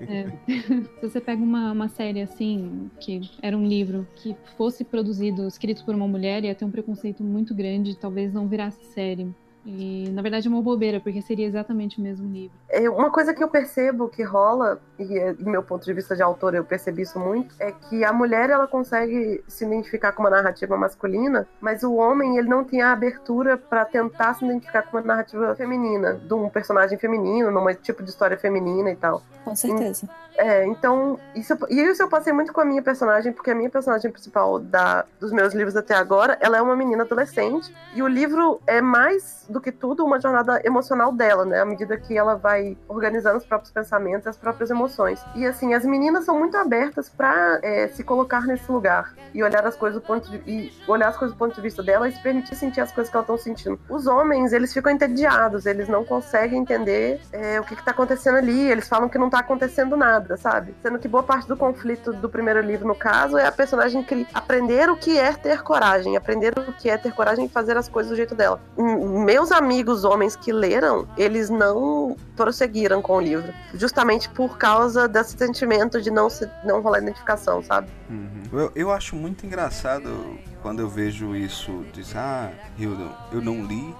É. Se você pega uma, uma série assim, que era um livro que fosse produzido, escrito por uma mulher, ia ter um preconceito muito grande, talvez não virasse série. E na verdade é uma bobeira, porque seria exatamente o mesmo livro. É, uma coisa que eu percebo que rola, e do meu ponto de vista de autor eu percebi isso muito, é que a mulher ela consegue se identificar com uma narrativa masculina, mas o homem ele não tem a abertura pra tentar se identificar com uma narrativa feminina, de um personagem feminino, num tipo de história feminina e tal. Com certeza. É, então, isso, e isso eu passei muito com a minha personagem, porque a minha personagem principal da, dos meus livros até agora, ela é uma menina adolescente, e o livro é mais do que tudo uma jornada emocional dela, né? À medida que ela vai organizando os próprios pensamentos, as próprias emoções. E assim, as meninas são muito abertas pra é, se colocar nesse lugar e olhar as coisas do ponto de, e olhar as coisas do ponto de vista dela e se permitir sentir as coisas que elas estão sentindo. Os homens, eles ficam entediados, eles não conseguem entender é, o que, que tá acontecendo ali, eles falam que não tá acontecendo nada, sabe? Sendo que boa parte do conflito do primeiro livro, no caso, é a personagem aprender o que é ter coragem, aprender o que é ter coragem e fazer as coisas do jeito dela. M- Meus amigos homens que leram, eles não prosseguiram com o livro, justamente por causa desse sentimento de não, se, não rolar identificação, sabe? Uhum. Eu, eu acho muito engraçado quando eu vejo isso. Diz, ah, Hildon, eu não li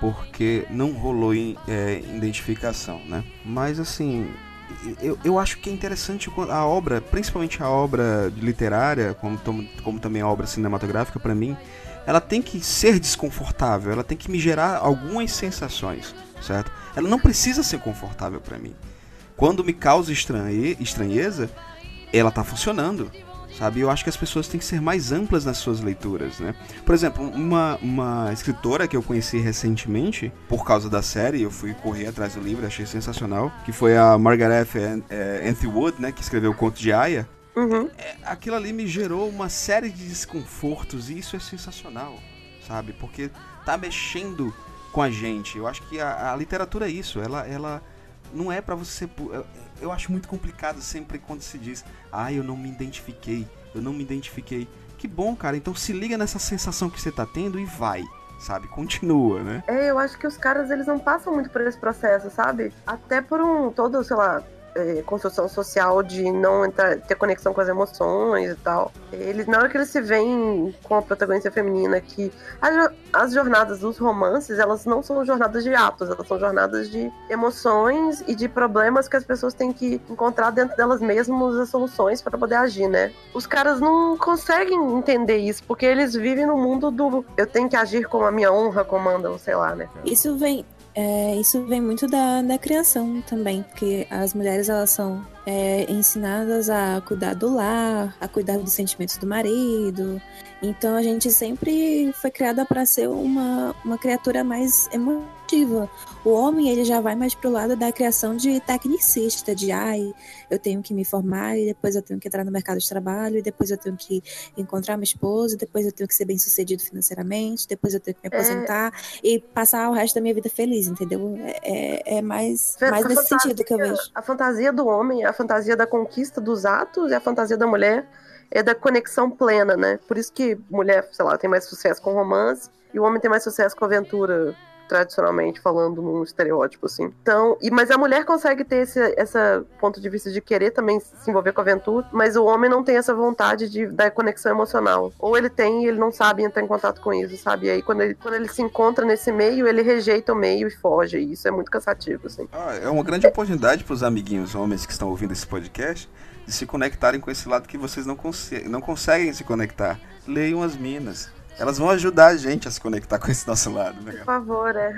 porque não rolou em- é, identificação, né? Mas assim, eu, eu acho que é interessante a obra, principalmente a obra literária, como, como também a obra cinematográfica, pra mim, ela tem que ser desconfortável, ela tem que me gerar algumas sensações, certo? Ela não precisa ser confortável pra mim. Quando me causa estranhe- estranheza, ela tá funcionando, sabe? Eu acho que as pessoas têm que ser mais amplas nas suas leituras, né? Por exemplo, uma, uma escritora que eu conheci recentemente, por causa da série, eu fui correr atrás do livro, achei sensacional, que foi a Margaret eh, Anthony Wood, né? Que escreveu o Conto de Aya. Uhum. Aquilo ali me gerou uma série de desconfortos e isso é sensacional, sabe? Porque tá mexendo com a gente. Eu acho que a, a literatura é isso, ela, ela não é pra você. Eu acho muito complicado sempre quando se diz, ah, eu não me identifiquei, eu não me identifiquei. Que bom, cara. Então se liga nessa sensação que você tá tendo e vai, sabe? Continua, né? É, eu acho que os caras eles não passam muito por esse processo, sabe? Até por um todo, sei lá, é, construção social de não entrar, ter conexão com as emoções e tal. Eles, na hora que eles se veem com a protagonista feminina, que as, as jornadas dos romances, elas não são jornadas de atos, elas são jornadas de emoções e de problemas que as pessoas têm que encontrar dentro delas mesmas as soluções para poder agir, né? Os caras não conseguem entender isso, porque eles vivem no mundo do eu tenho que agir como a minha honra comanda, ou sei lá, né? Isso vem, é, isso vem muito da, da criação também, porque as mulheres elas são é, ensinadas a cuidar do lar, a cuidar dos sentimentos do marido. Então a gente sempre foi criada para ser uma, uma criatura mais emotiva. O homem ele já vai mais pro lado da criação de tecnicista, de ai, eu tenho que me formar e depois eu tenho que entrar no mercado de trabalho e depois eu tenho que encontrar minha esposa, e depois eu tenho que ser bem sucedido financeiramente, depois eu tenho que me aposentar e passar o resto da minha vida feliz, entendeu? É, é- é mais, A mais nesse fantasia- sentido que eu vejo. A fantasia do homem é a fantasia da conquista dos atos e a fantasia da mulher é da conexão plena, né? Por isso que mulher, sei lá, tem mais sucesso com romance e o homem tem mais sucesso com aventura, tradicionalmente falando num estereótipo, assim. Então, e, mas a mulher consegue ter esse essa ponto de vista de querer também se envolver com a aventura, mas o homem não tem essa vontade de da conexão emocional. Ou ele tem e ele não sabe entrar em contato com isso, sabe? E aí quando ele, quando ele se encontra nesse meio, ele rejeita o meio e foge. E isso é muito cansativo, assim. Ah, é uma grande oportunidade para os amiguinhos homens que estão ouvindo esse podcast de se conectarem com esse lado que vocês não, conse- não conseguem se conectar. Leiam as minas. Elas vão ajudar a gente a se conectar com esse nosso lado, né, Por favor, é.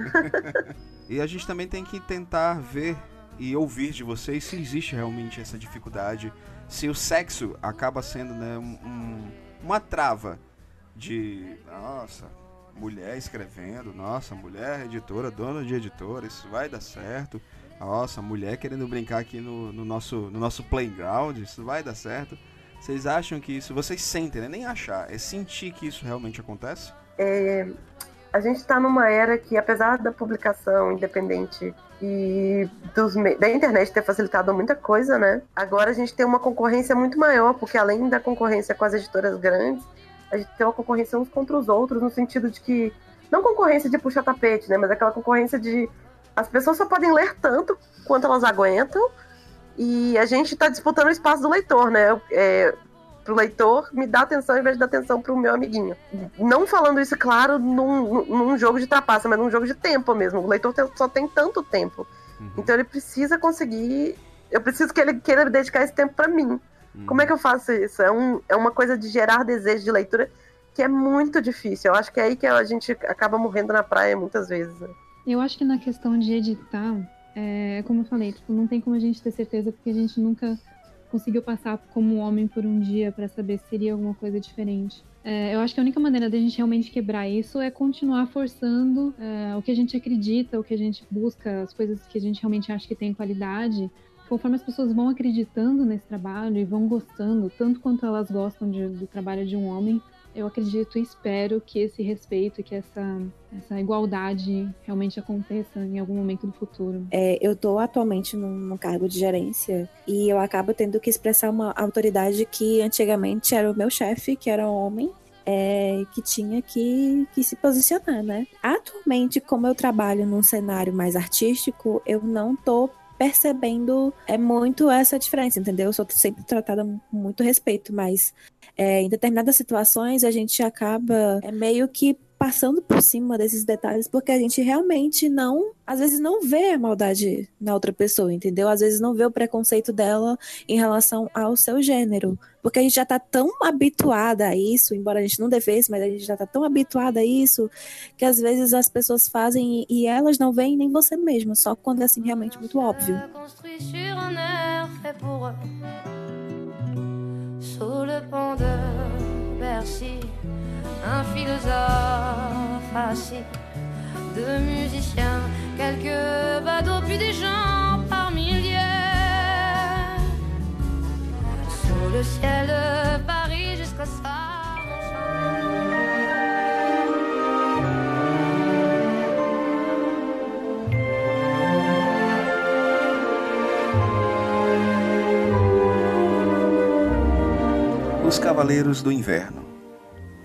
E a gente também tem que tentar ver e ouvir de vocês se existe realmente essa dificuldade, se o sexo acaba sendo né, um- uma trava de, nossa, mulher escrevendo, nossa, mulher editora, dona de editora, isso vai dar certo. Nossa, mulher querendo brincar aqui no, no nosso, no nosso playground, isso vai dar certo. Vocês acham que isso, vocês sentem, né? Nem achar, é sentir que isso realmente acontece? É, a gente está numa era que, apesar da publicação independente e dos da internet ter facilitado muita coisa, né? Agora a gente tem uma concorrência muito maior, porque além da concorrência com as editoras grandes, a gente tem uma concorrência uns contra os outros, no sentido de que. Não concorrência de puxar tapete, né? Mas aquela concorrência de. As pessoas só podem ler tanto quanto elas aguentam. E a gente está disputando o espaço do leitor, né? É, pro leitor me dar atenção ao invés de dar atenção pro meu amiguinho. Não falando isso, claro, num, num jogo de trapaça, mas num jogo de tempo mesmo. O leitor tem- só tem tanto tempo. Então ele precisa conseguir. Eu preciso que ele queira dedicar esse tempo para mim. Como é que eu faço isso? É, um, é uma coisa de gerar desejo de leitura que é muito difícil. Eu acho que é aí que a gente acaba morrendo na praia muitas vezes. né? Eu acho que na questão de editar, é, como eu falei, tipo, não tem como a gente ter certeza porque a gente nunca conseguiu passar como homem por um dia pra saber se seria alguma coisa diferente. É, eu acho que a única maneira da gente realmente quebrar isso é continuar forçando é, o que a gente acredita, o que a gente busca, as coisas que a gente realmente acha que tem qualidade. Conforme as pessoas vão acreditando nesse trabalho e vão gostando, tanto quanto elas gostam de- do trabalho de um homem, eu acredito e espero que esse respeito, que essa, essa igualdade realmente aconteça em algum momento do futuro. É, eu tô atualmente num, num cargo de gerência e eu acabo tendo que expressar uma autoridade que antigamente era o meu chefe, que era homem, é, que tinha que, que se posicionar, né? Atualmente, como eu trabalho num cenário mais artístico, eu não tô percebendo é muito essa diferença, entendeu? Eu sou sempre tratada com muito respeito, mas é, em determinadas situações a gente acaba é, meio que passando por cima desses detalhes porque a gente realmente não, às vezes não vê a maldade na outra pessoa, entendeu? Às vezes não vê o preconceito dela em relação ao seu gênero, porque a gente já tá tão habituada a isso, embora a gente não devesse, mas a gente já tá tão habituada a isso que às vezes as pessoas fazem e elas não veem nem você mesmo, só quando é assim realmente muito óbvio. Sous le pont de Bercy, un philosophe assis, deux musiciens, quelques badauds, puis des gens par milliers. Sous le ciel de Paris jusqu'à ça. Os Cavaleiros do Inverno,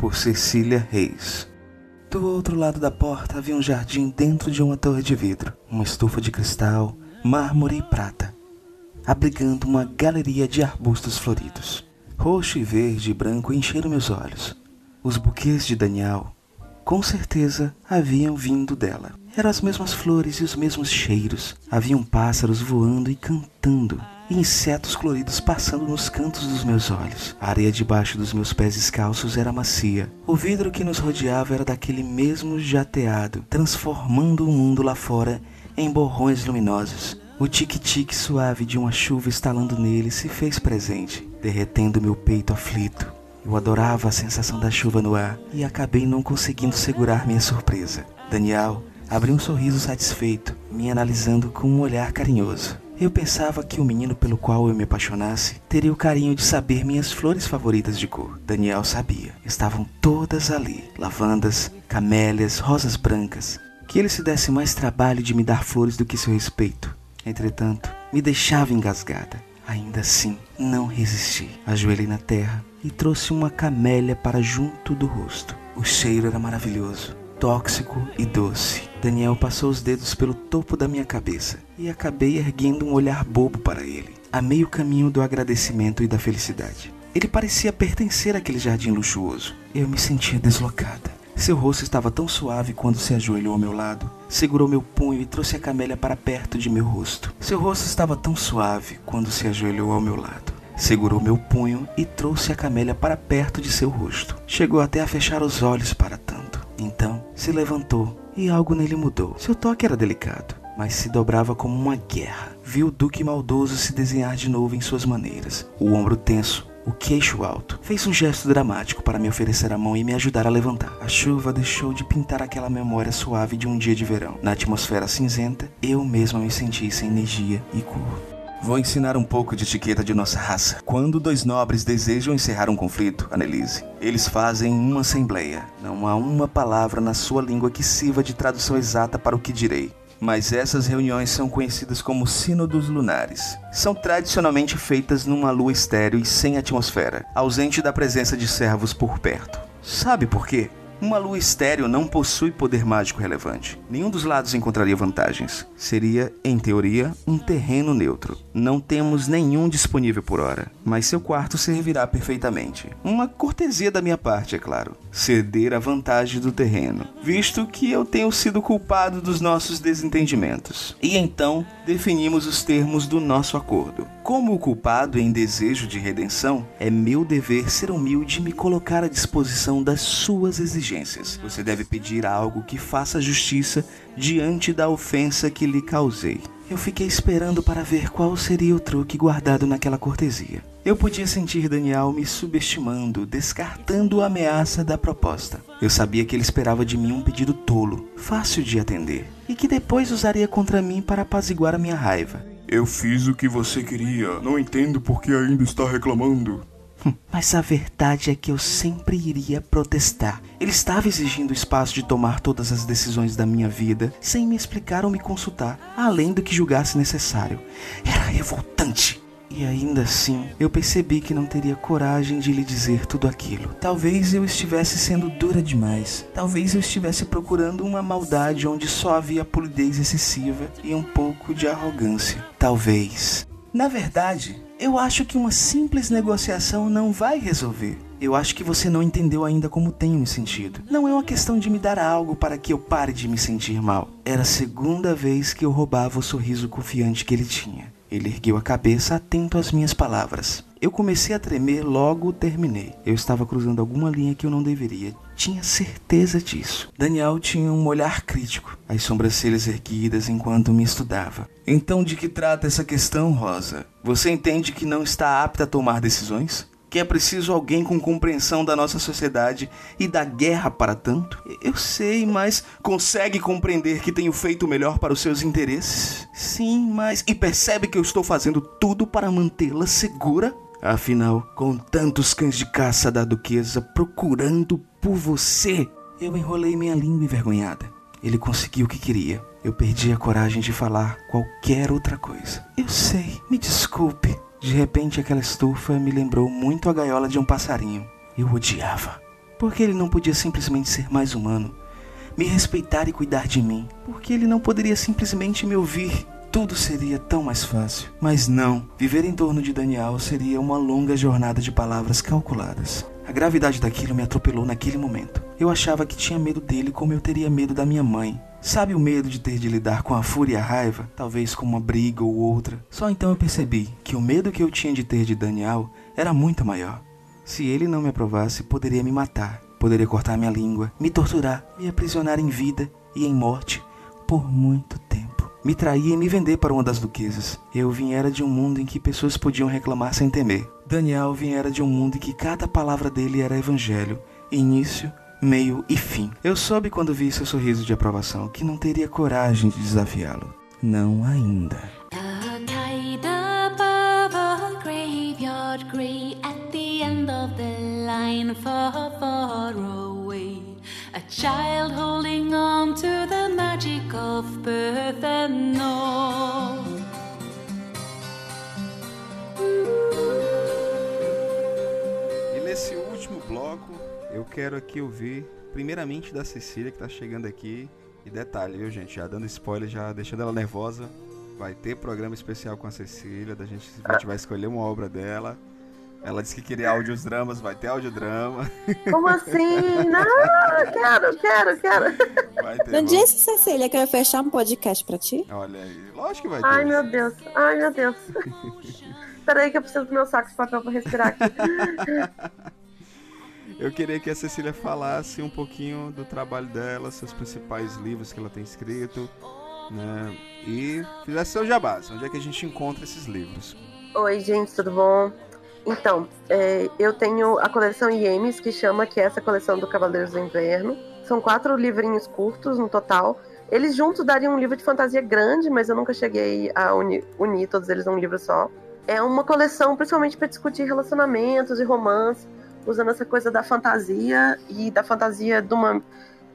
por Cecília Reis. Do outro lado da porta havia um jardim dentro de uma torre de vidro, uma estufa de cristal, mármore e prata. abrigando uma galeria de arbustos floridos. Roxo e verde e branco encheram meus olhos. Os buquês de Daniel, com certeza, haviam vindo dela. Eram as mesmas flores e os mesmos cheiros. Haviam pássaros voando e cantando, e insetos coloridos passando nos cantos dos meus olhos. A areia debaixo dos meus pés descalços era macia. O vidro que nos rodeava era daquele mesmo jateado, transformando o mundo lá fora em borrões luminosos. O tique-tique suave de uma chuva estalando nele se fez presente, derretendo meu peito aflito. Eu adorava a sensação da chuva no ar e acabei não conseguindo segurar minha surpresa. Daniel abriu um sorriso satisfeito, me analisando com um olhar carinhoso. Eu pensava que o menino pelo qual eu me apaixonasse teria o carinho de saber minhas flores favoritas de cor. Daniel sabia. Estavam todas ali: lavandas, camélias, rosas brancas. Que ele se desse mais trabalho de me dar flores do que seu respeito. Entretanto, me deixava engasgada. Ainda assim, não resisti. Ajoelhei na terra e trouxe uma camélia para junto do rosto. O cheiro era maravilhoso, tóxico e doce. Daniel passou os dedos pelo topo da minha cabeça e acabei erguendo um olhar bobo para ele, a meio caminho do agradecimento e da felicidade. Ele parecia pertencer àquele jardim luxuoso. Eu me sentia deslocada. Seu rosto estava tão suave quando se ajoelhou ao meu lado, segurou meu punho e trouxe a camélia para perto de meu rosto. Seu rosto estava tão suave quando se ajoelhou ao meu lado, segurou meu punho e trouxe a camélia para perto de seu rosto. Chegou até a fechar os olhos para tanto. Então se levantou e algo nele mudou. Seu toque era delicado, mas se dobrava como uma guerra. Viu o Duque maldoso se desenhar de novo em suas maneiras, o ombro tenso, o queixo alto. Fez um gesto dramático para me oferecer a mão e me ajudar a levantar. A chuva deixou de pintar aquela memória suave de um dia de verão. Na atmosfera cinzenta, eu mesma me senti sem energia e cor. Vou ensinar um pouco de etiqueta de nossa raça. Quando dois nobres desejam encerrar um conflito, Annelise, eles fazem uma assembleia. Não há uma palavra na sua língua que sirva de tradução exata para o que direi. Mas essas reuniões são conhecidas como sínodos lunares. São tradicionalmente feitas numa lua estéril e sem atmosfera, ausente da presença de servos por perto. Sabe por quê? Uma lua estéreo não possui poder mágico relevante. Nenhum dos lados encontraria vantagens. Seria, em teoria, um terreno neutro. Não temos nenhum disponível por hora, mas seu quarto servirá perfeitamente. Uma cortesia da minha parte, é claro. Ceder a vantagem do terreno, visto que eu tenho sido culpado dos nossos desentendimentos. E então definimos os termos do nosso acordo. Como o culpado em desejo de redenção, é meu dever ser humilde e me colocar à disposição das suas exigências. Você deve pedir algo que faça justiça diante da ofensa que lhe causei. Eu fiquei esperando para ver qual seria o truque guardado naquela cortesia. Eu podia sentir Daniel me subestimando, descartando a ameaça da proposta. Eu sabia que ele esperava de mim um pedido tolo, fácil de atender, e que depois usaria contra mim para apaziguar a minha raiva. Eu fiz o que você queria. Não entendo por que ainda está reclamando. Hum, Mas a verdade é que eu sempre iria protestar. Ele estava exigindo espaço de tomar todas as decisões da minha vida sem me explicar ou me consultar, além do que julgasse necessário. Era revoltante. E ainda assim, eu percebi que não teria coragem de lhe dizer tudo aquilo. Talvez eu estivesse sendo dura demais. Talvez eu estivesse procurando uma maldade onde só havia polidez excessiva e um pouco de arrogância. Talvez. Na verdade, eu acho que uma simples negociação não vai resolver. Eu acho que você não entendeu ainda como tenho me sentido. Não é uma questão de me dar algo para que eu pare de me sentir mal. Era a segunda vez que eu roubava o sorriso confiante que ele tinha. Ele ergueu a cabeça atento às minhas palavras. Eu comecei a tremer, logo terminei. Eu estava cruzando alguma linha que eu não deveria. Tinha certeza disso. Daniel tinha um olhar crítico, as sobrancelhas erguidas enquanto me estudava. Então, de que trata essa questão, Rosa? Você entende que não está apta a tomar decisões? Que é preciso alguém com compreensão da nossa sociedade e da guerra para tanto? Eu sei, mas consegue compreender que tenho feito o melhor para os seus interesses? Sim, mas. E percebe que eu estou fazendo tudo para mantê-la segura? Afinal, com tantos cães de caça da duquesa procurando por você, eu enrolei minha língua envergonhada. Ele conseguiu o que queria. Eu perdi a coragem de falar qualquer outra coisa. Eu sei, me desculpe. De repente, aquela estufa me lembrou muito a gaiola de um passarinho. Eu odiava. Porque ele não podia simplesmente ser mais humano, me respeitar e cuidar de mim? Porque ele não poderia simplesmente me ouvir? tudo seria tão mais fácil. Mas não, viver em torno de Daniel seria uma longa jornada de palavras calculadas. A gravidade daquilo me atropelou naquele momento. Eu achava que tinha medo dele como eu teria medo da minha mãe. Sabe o medo de ter de lidar com a fúria e a raiva, talvez com uma briga ou outra? Só então eu percebi que o medo que eu tinha de ter de Daniel era muito maior. Se ele não me aprovasse, poderia me matar, poderia cortar minha língua, me torturar, me aprisionar em vida e em morte por muito tempo. Me trair e me vender para uma das duquesas. Eu viera de um mundo em que pessoas podiam reclamar sem temer. Daniel viera de um mundo em que cada palavra dele era evangelho, início, meio e fim. Eu soube quando vi seu sorriso de aprovação que não teria coragem de desafiá-lo. Não ainda. A child holding on to the magic of birth eu quero aqui ouvir, primeiramente da Cecília, que tá chegando aqui. E detalhe, viu, gente? Já dando spoiler, já deixando ela nervosa. Vai ter programa especial com a Cecília, da gente, a gente vai escolher uma obra dela. Ela disse que queria áudios dramas, vai ter audiodrama. Como assim? Não, quero, quero, quero. Vai ter. Não disse, Cecília, que eu ia fechar um podcast pra ti? Olha aí, lógico que vai ter. Ai, meu Deus. Ai, meu Deus. Peraí que eu preciso do meu saco de papel pra respirar aqui. Eu queria que a Cecília falasse um pouquinho do trabalho dela, seus principais livros que ela tem escrito, né? E fizesse seu jabás, onde é que a gente encontra esses livros? Oi, gente, tudo bom? Então, é, eu tenho a coleção Iemes, que chama que é essa coleção do Cavaleiros do Inverno. São quatro livrinhos curtos no total. Eles juntos dariam um livro de fantasia grande, mas eu nunca cheguei a uni- unir todos eles num livro só. É uma coleção principalmente para discutir relacionamentos e romance, usando essa coisa da fantasia e da fantasia de uma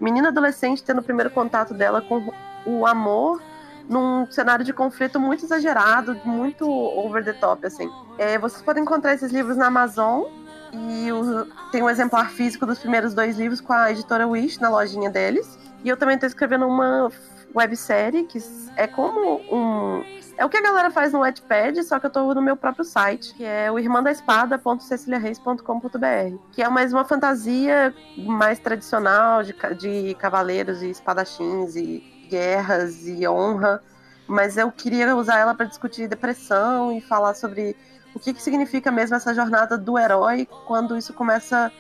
menina adolescente tendo o primeiro contato dela com o amor num cenário de conflito muito exagerado, muito over the top, assim. É, vocês podem encontrar esses livros na Amazon e o- tem um exemplar físico dos primeiros dois livros com a editora Wish na lojinha deles. E eu também estou escrevendo uma websérie que é como um. É o que a galera faz no Wattpad, só que eu tô no meu próprio site, que é o irmãdaespada.ceciliareis.com.br, que é mais uma fantasia mais tradicional de, de cavaleiros e espadachins e guerras e honra, mas eu queria usar ela para discutir depressão e falar sobre o que, que significa mesmo essa jornada do herói quando isso começa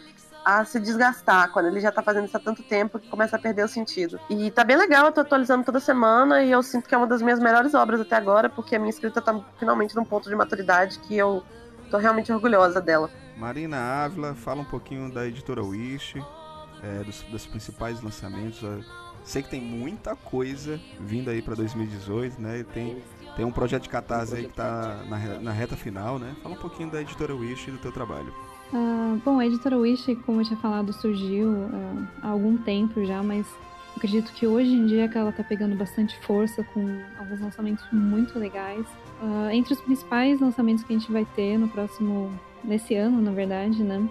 a se desgastar, quando ele já tá fazendo isso há tanto tempo que começa a perder o sentido. E tá bem legal, eu tô atualizando toda semana e eu sinto que é uma das minhas melhores obras até agora, porque a minha escrita tá finalmente num ponto de maturidade que eu tô realmente orgulhosa dela. Marina Ávila, fala um pouquinho da editora Wish, é, dos, dos principais lançamentos. Sei que tem muita coisa vindo aí pra 2018, né? Tem, tem um projeto de catarse aí que tá na, na reta final, né? Fala um pouquinho da editora Wish e do teu trabalho. Ah, bom, a editora Wish, como eu tinha falado, surgiu ah, há algum tempo já, mas acredito que hoje em dia ela tá pegando bastante força com alguns lançamentos muito legais. Ah, entre os principais lançamentos que a gente vai ter no próximo, nesse ano, na verdade, né?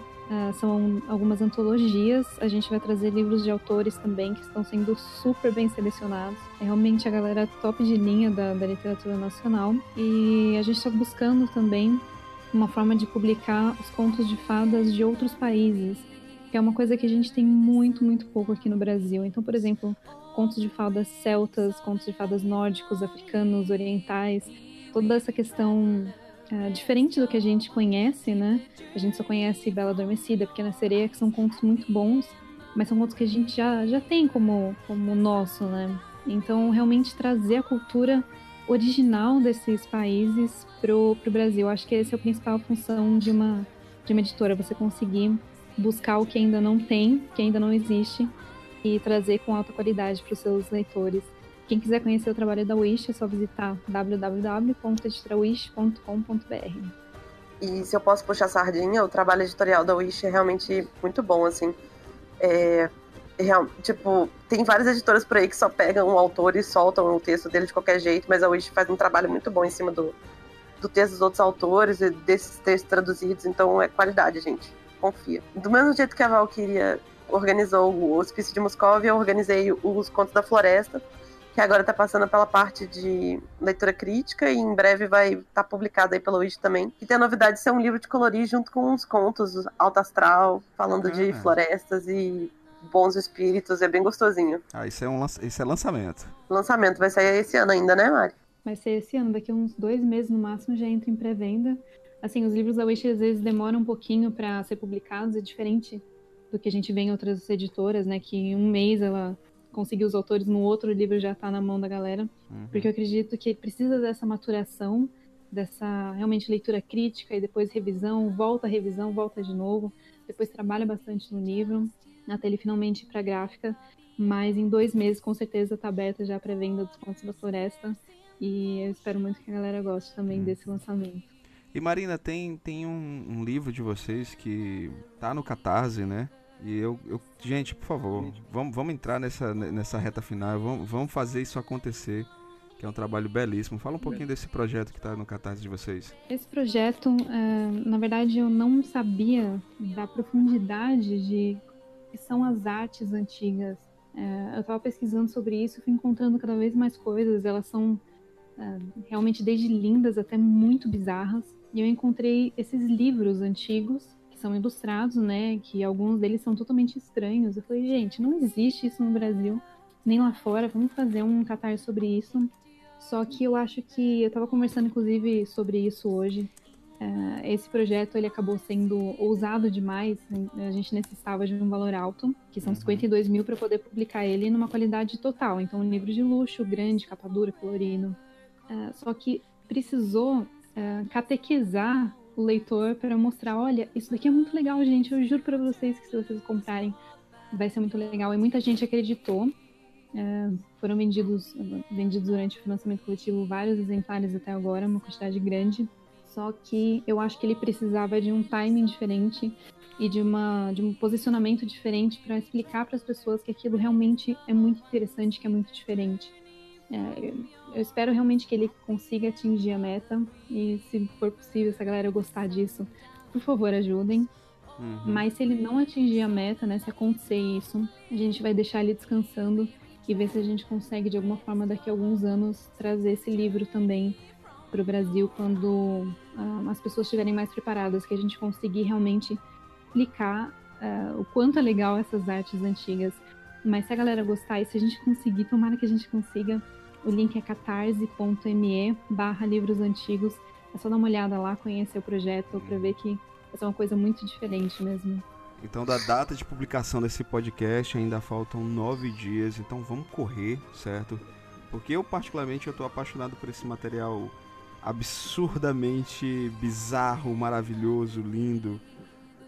são algumas antologias. A gente vai trazer livros de autores também que estão sendo super bem selecionados. É realmente a galera top de linha da, da literatura nacional. E a gente está buscando também uma forma de publicar os contos de fadas de outros países, que é uma coisa que a gente tem muito, muito pouco aqui no Brasil. Então, por exemplo, contos de fadas celtas, contos de fadas nórdicos, africanos, orientais, toda essa questão ah, diferente do que a gente conhece, né? A gente só conhece Bela Adormecida, Pequena Sereia, que são contos muito bons, mas são contos que a gente já, já tem como, como nosso, né? Então, realmente trazer a cultura original desses países pro, pro Brasil. Acho que essa é a principal função de uma, de uma editora, você conseguir buscar o que ainda não tem, que ainda não existe, e trazer com alta qualidade para os seus leitores. Quem quiser conhecer o trabalho da Wish, é só visitar www.editorawish.com.br. E se eu posso puxar sardinha, o trabalho editorial da Wish é realmente muito bom, assim. É, real- tipo, tem várias editoras por aí que só pegam um autor e soltam o texto dele de qualquer jeito, mas a Wish faz um trabalho muito bom em cima do, do texto dos outros autores e desses textos traduzidos, então é qualidade, gente. Confia. Do mesmo jeito que a Valkyria organizou o Hospício de Moscou, eu organizei os Contos da Floresta, que agora tá passando pela parte de leitura crítica e em breve vai estar publicado aí pelo Wish também. E tem a novidade de ser um livro de colorir junto com uns contos alto astral, falando de Ah. florestas e bons espíritos, é bem gostosinho. Ah, isso é, um, isso é lançamento. Lançamento vai sair esse ano ainda, né, Mari? Vai ser esse ano, daqui a uns dois meses no máximo já entra em pré-venda. Assim, os livros da Wish às vezes demoram um pouquinho para ser publicados, é diferente do que a gente vê em outras editoras, né? Que em um mês ela conseguiu os autores, no outro livro já tá na mão da galera. Uhum. Porque eu acredito que precisa dessa maturação, dessa realmente leitura crítica e depois revisão, volta a revisão, volta de novo, depois trabalha bastante no livro, até ele finalmente ir pra gráfica. Mas em dois meses, com certeza, tá aberta já a pré-venda dos Contos da Floresta. E eu espero muito que a galera goste também desse lançamento. E Marina, tem, tem um, um livro de vocês que tá no Catarse, né? E eu, eu gente, por favor, vamos, vamos entrar nessa, nessa reta final, vamos, vamos fazer isso acontecer, que é um trabalho belíssimo. Fala um pouquinho desse projeto que tá no Catarse de vocês. Esse projeto, eh, na verdade, eu não sabia da profundidade de que são as artes antigas. Eh, eu estava pesquisando sobre isso, fui encontrando cada vez mais coisas. Elas são eh, realmente desde lindas até muito bizarras. E eu encontrei esses livros antigos que são ilustrados, né? Que alguns deles são totalmente estranhos. Eu falei, gente, não existe isso no Brasil nem lá fora. Vamos fazer um catar sobre isso. Só que eu acho que eu estava conversando inclusive sobre isso hoje. Eh, esse projeto ele acabou sendo ousado demais. né? A gente necessitava de um valor alto, que são 52 mil para poder publicar ele numa qualidade total. Então, um livro de luxo, grande, capa dura, colorido. Eh, só que precisou eh, catequizar o leitor para mostrar, olha, isso daqui é muito legal, gente. Eu juro para vocês que se vocês comprarem, vai ser muito legal. E muita gente acreditou. É, foram vendidos, vendidos durante o financiamento coletivo vários exemplares até agora, uma quantidade grande. Só que eu acho que ele precisava de um timing diferente e de, uma, de um posicionamento diferente para explicar para as pessoas que aquilo realmente é muito interessante, que é muito diferente. É, eu espero realmente que ele consiga atingir a meta e, se for possível, se a galera gostar disso, por favor, ajudem. Uhum. Mas se ele não atingir a meta, né, se acontecer isso, a gente vai deixar ele descansando e ver se a gente consegue, de alguma forma, daqui a alguns anos, trazer esse livro também para o Brasil quando ah, as pessoas estiverem mais preparadas, que a gente conseguir realmente explicar ah, o quanto é legal essas artes antigas. Mas se a galera gostar e se a gente conseguir, tomara que a gente consiga, o link é catarse.me barra livros antigos. É só dar uma olhada lá, conhecer o projeto, para ver que vai ser uma coisa muito diferente mesmo. Então, da data de publicação desse podcast ainda faltam nove dias, então vamos correr, certo? Porque eu, particularmente, eu tô apaixonado por esse material absurdamente bizarro, maravilhoso, lindo.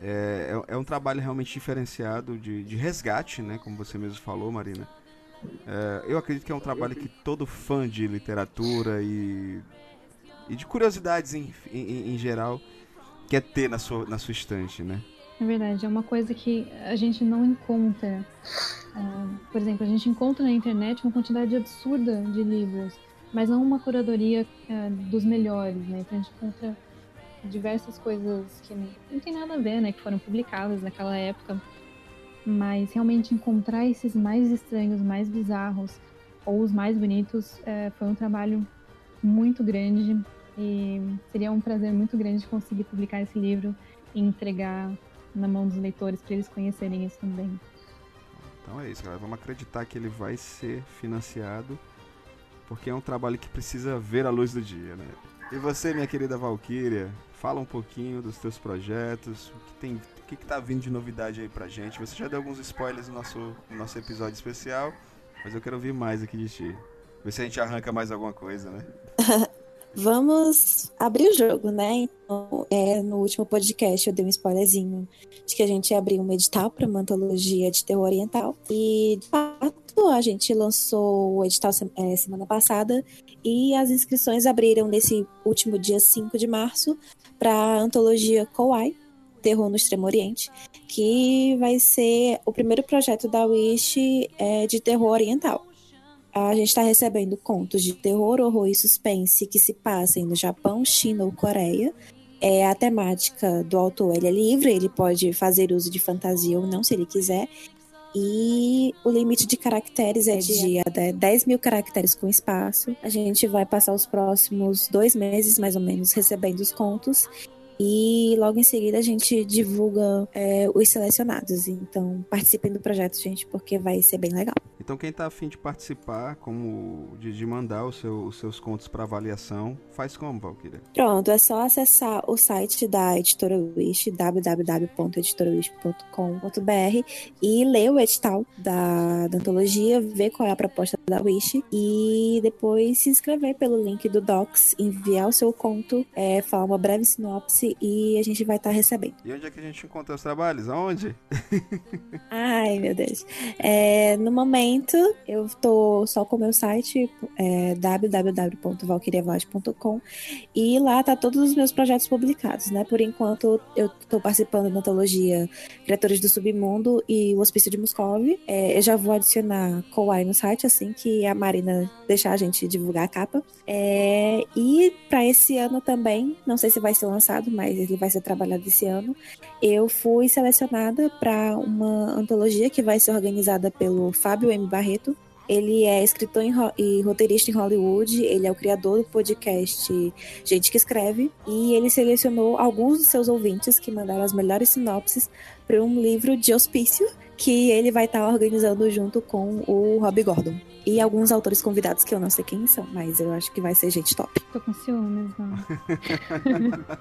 É, é, é um trabalho realmente diferenciado de, de resgate, né? Como você mesmo falou, Marina. É, eu acredito que é um trabalho que todo fã de literatura e, e de curiosidades em, em, em geral quer ter na sua, na sua estante, né? É verdade, é uma coisa que a gente não encontra. Ah, por exemplo, a gente encontra na internet uma quantidade absurda de livros, mas não uma curadoria ah, dos melhores, né? Então a gente encontra diversas coisas que não, tem nada a ver, né? Que foram publicadas naquela época. Mas realmente encontrar esses mais estranhos, mais bizarros, ou os mais bonitos, eh, foi um trabalho muito grande. E seria um prazer muito grande conseguir publicar esse livro e entregar na mão dos leitores para eles conhecerem isso também. Então é isso, galera. Vamos acreditar que ele vai ser financiado, porque é um trabalho que precisa ver a luz do dia, né? E você, minha querida Valkyria, fala um pouquinho dos teus projetos, o que tem, o que, que tá vindo de novidade aí pra gente. Você já deu alguns spoilers no nosso, no nosso episódio especial, mas eu quero ouvir mais aqui de ti. Ver se a gente arranca mais alguma coisa, né? Vamos abrir o jogo, né? Então, é, no último podcast eu dei um spoilerzinho de que a gente ia abrir um edital para uma antologia de terror oriental. E, de fato, a gente lançou o edital é, semana passada e as inscrições abriram nesse último dia 5 de março para a antologia Kowai, Terror no Extremo Oriente, que vai ser o primeiro projeto da Wish é, de terror oriental. A gente está recebendo contos de terror, horror e suspense que se passem no Japão, China ou Coreia. É, a temática do autor ele é livre, ele pode fazer uso de fantasia ou não, se ele quiser. E o limite de caracteres é de até 10 mil caracteres com espaço. A gente vai passar os próximos dois meses, mais ou menos, recebendo os contos. E logo em seguida a gente divulga é, os selecionados. Então participem do projeto, gente, porque vai ser bem legal. Então quem tá afim de participar, como de, de mandar o seu- os seus contos para avaliação, faz como, Valkyria? Pronto, é só acessar o site da Editora Wish, www.editorawish.com.br e ler o edital da, da antologia, ver qual é a proposta da Wish e depois se inscrever pelo link do Docs, enviar o seu conto, é, falar uma breve sinopse e a gente vai estar recebendo. E onde é que a gente encontra os trabalhos? Aonde? Ai, meu Deus. É, no momento, eu tô só com o meu site, é, e lá tá todos os meus projetos publicados, né? Por enquanto, eu tô participando da antologia Criaturas do Submundo e o Hospício de Moscov. É, eu já vou adicionar Kowai no site assim que a Marina deixar a gente divulgar a capa. É, e para esse ano também, não sei se vai ser lançado, mas ele vai ser trabalhado esse ano. Eu fui selecionada para uma antologia que vai ser organizada pelo Fábio M. Barreto. Ele é escritor e roteirista em Hollywood, ele é o criador do podcast Gente que Escreve, e ele selecionou alguns dos seus ouvintes que mandaram as melhores sinopses para um livro de hospício que ele vai estar organizando junto com o Rob Gordon. E alguns autores convidados que eu não sei quem são, mas eu acho que vai ser gente top. Tô com ciúmes, não.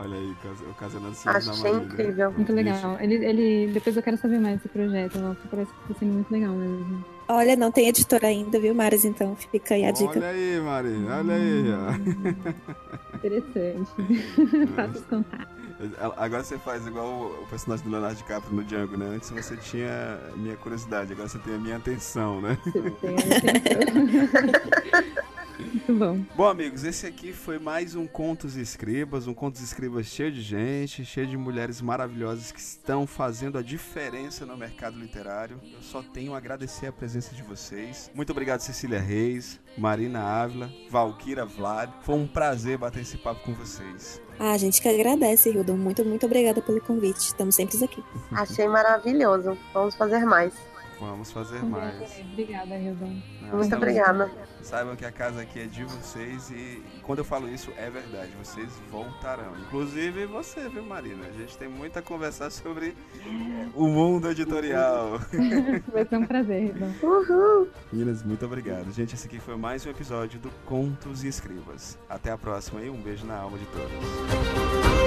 Olha aí, cas- ocasionando ciúmes na Achei Marília. incrível. Muito legal. Ele, ele, depois eu quero saber mais desse projeto. Nossa, parece que tá sendo muito legal mesmo. Olha, não tem editora ainda, viu, Maris? Então fica aí a dica. Olha aí, Marília, olha aí. ó. Interessante. Faça os contatos. Agora você faz igual o- personagem do Leonardo DiCaprio no Django, né? Antes você tinha minha curiosidade, agora você tem a minha atenção, né? Você tem atenção. Muito bom. Bom, amigos, esse aqui foi mais um Contos e Escribas, um Contos e Escribas cheio de gente, cheio de mulheres maravilhosas que estão fazendo a diferença no mercado literário. Eu só tenho a agradecer a presença de vocês. Muito obrigado, Cecília Reis, Marina Ávila, Valquira Vlad. Foi um prazer bater esse papo com vocês. Ah, a gente que agradece, Hildon. Muito, muito obrigada pelo convite. Estamos sempre aqui. Achei maravilhoso. Vamos fazer mais. Vamos fazer mais. Obrigada, Hildon. Muito estamos- obrigada. Saibam que a casa aqui é de vocês e quando eu falo isso é verdade, vocês voltarão. Inclusive você, viu, Marina? A gente tem muito a conversar sobre o mundo editorial. Vai ser um prazer, Hildon. Uhul. Meninas, muito obrigado. Gente, esse aqui foi mais um episódio do Contos e Escribas. Até a próxima e um beijo na alma de todos.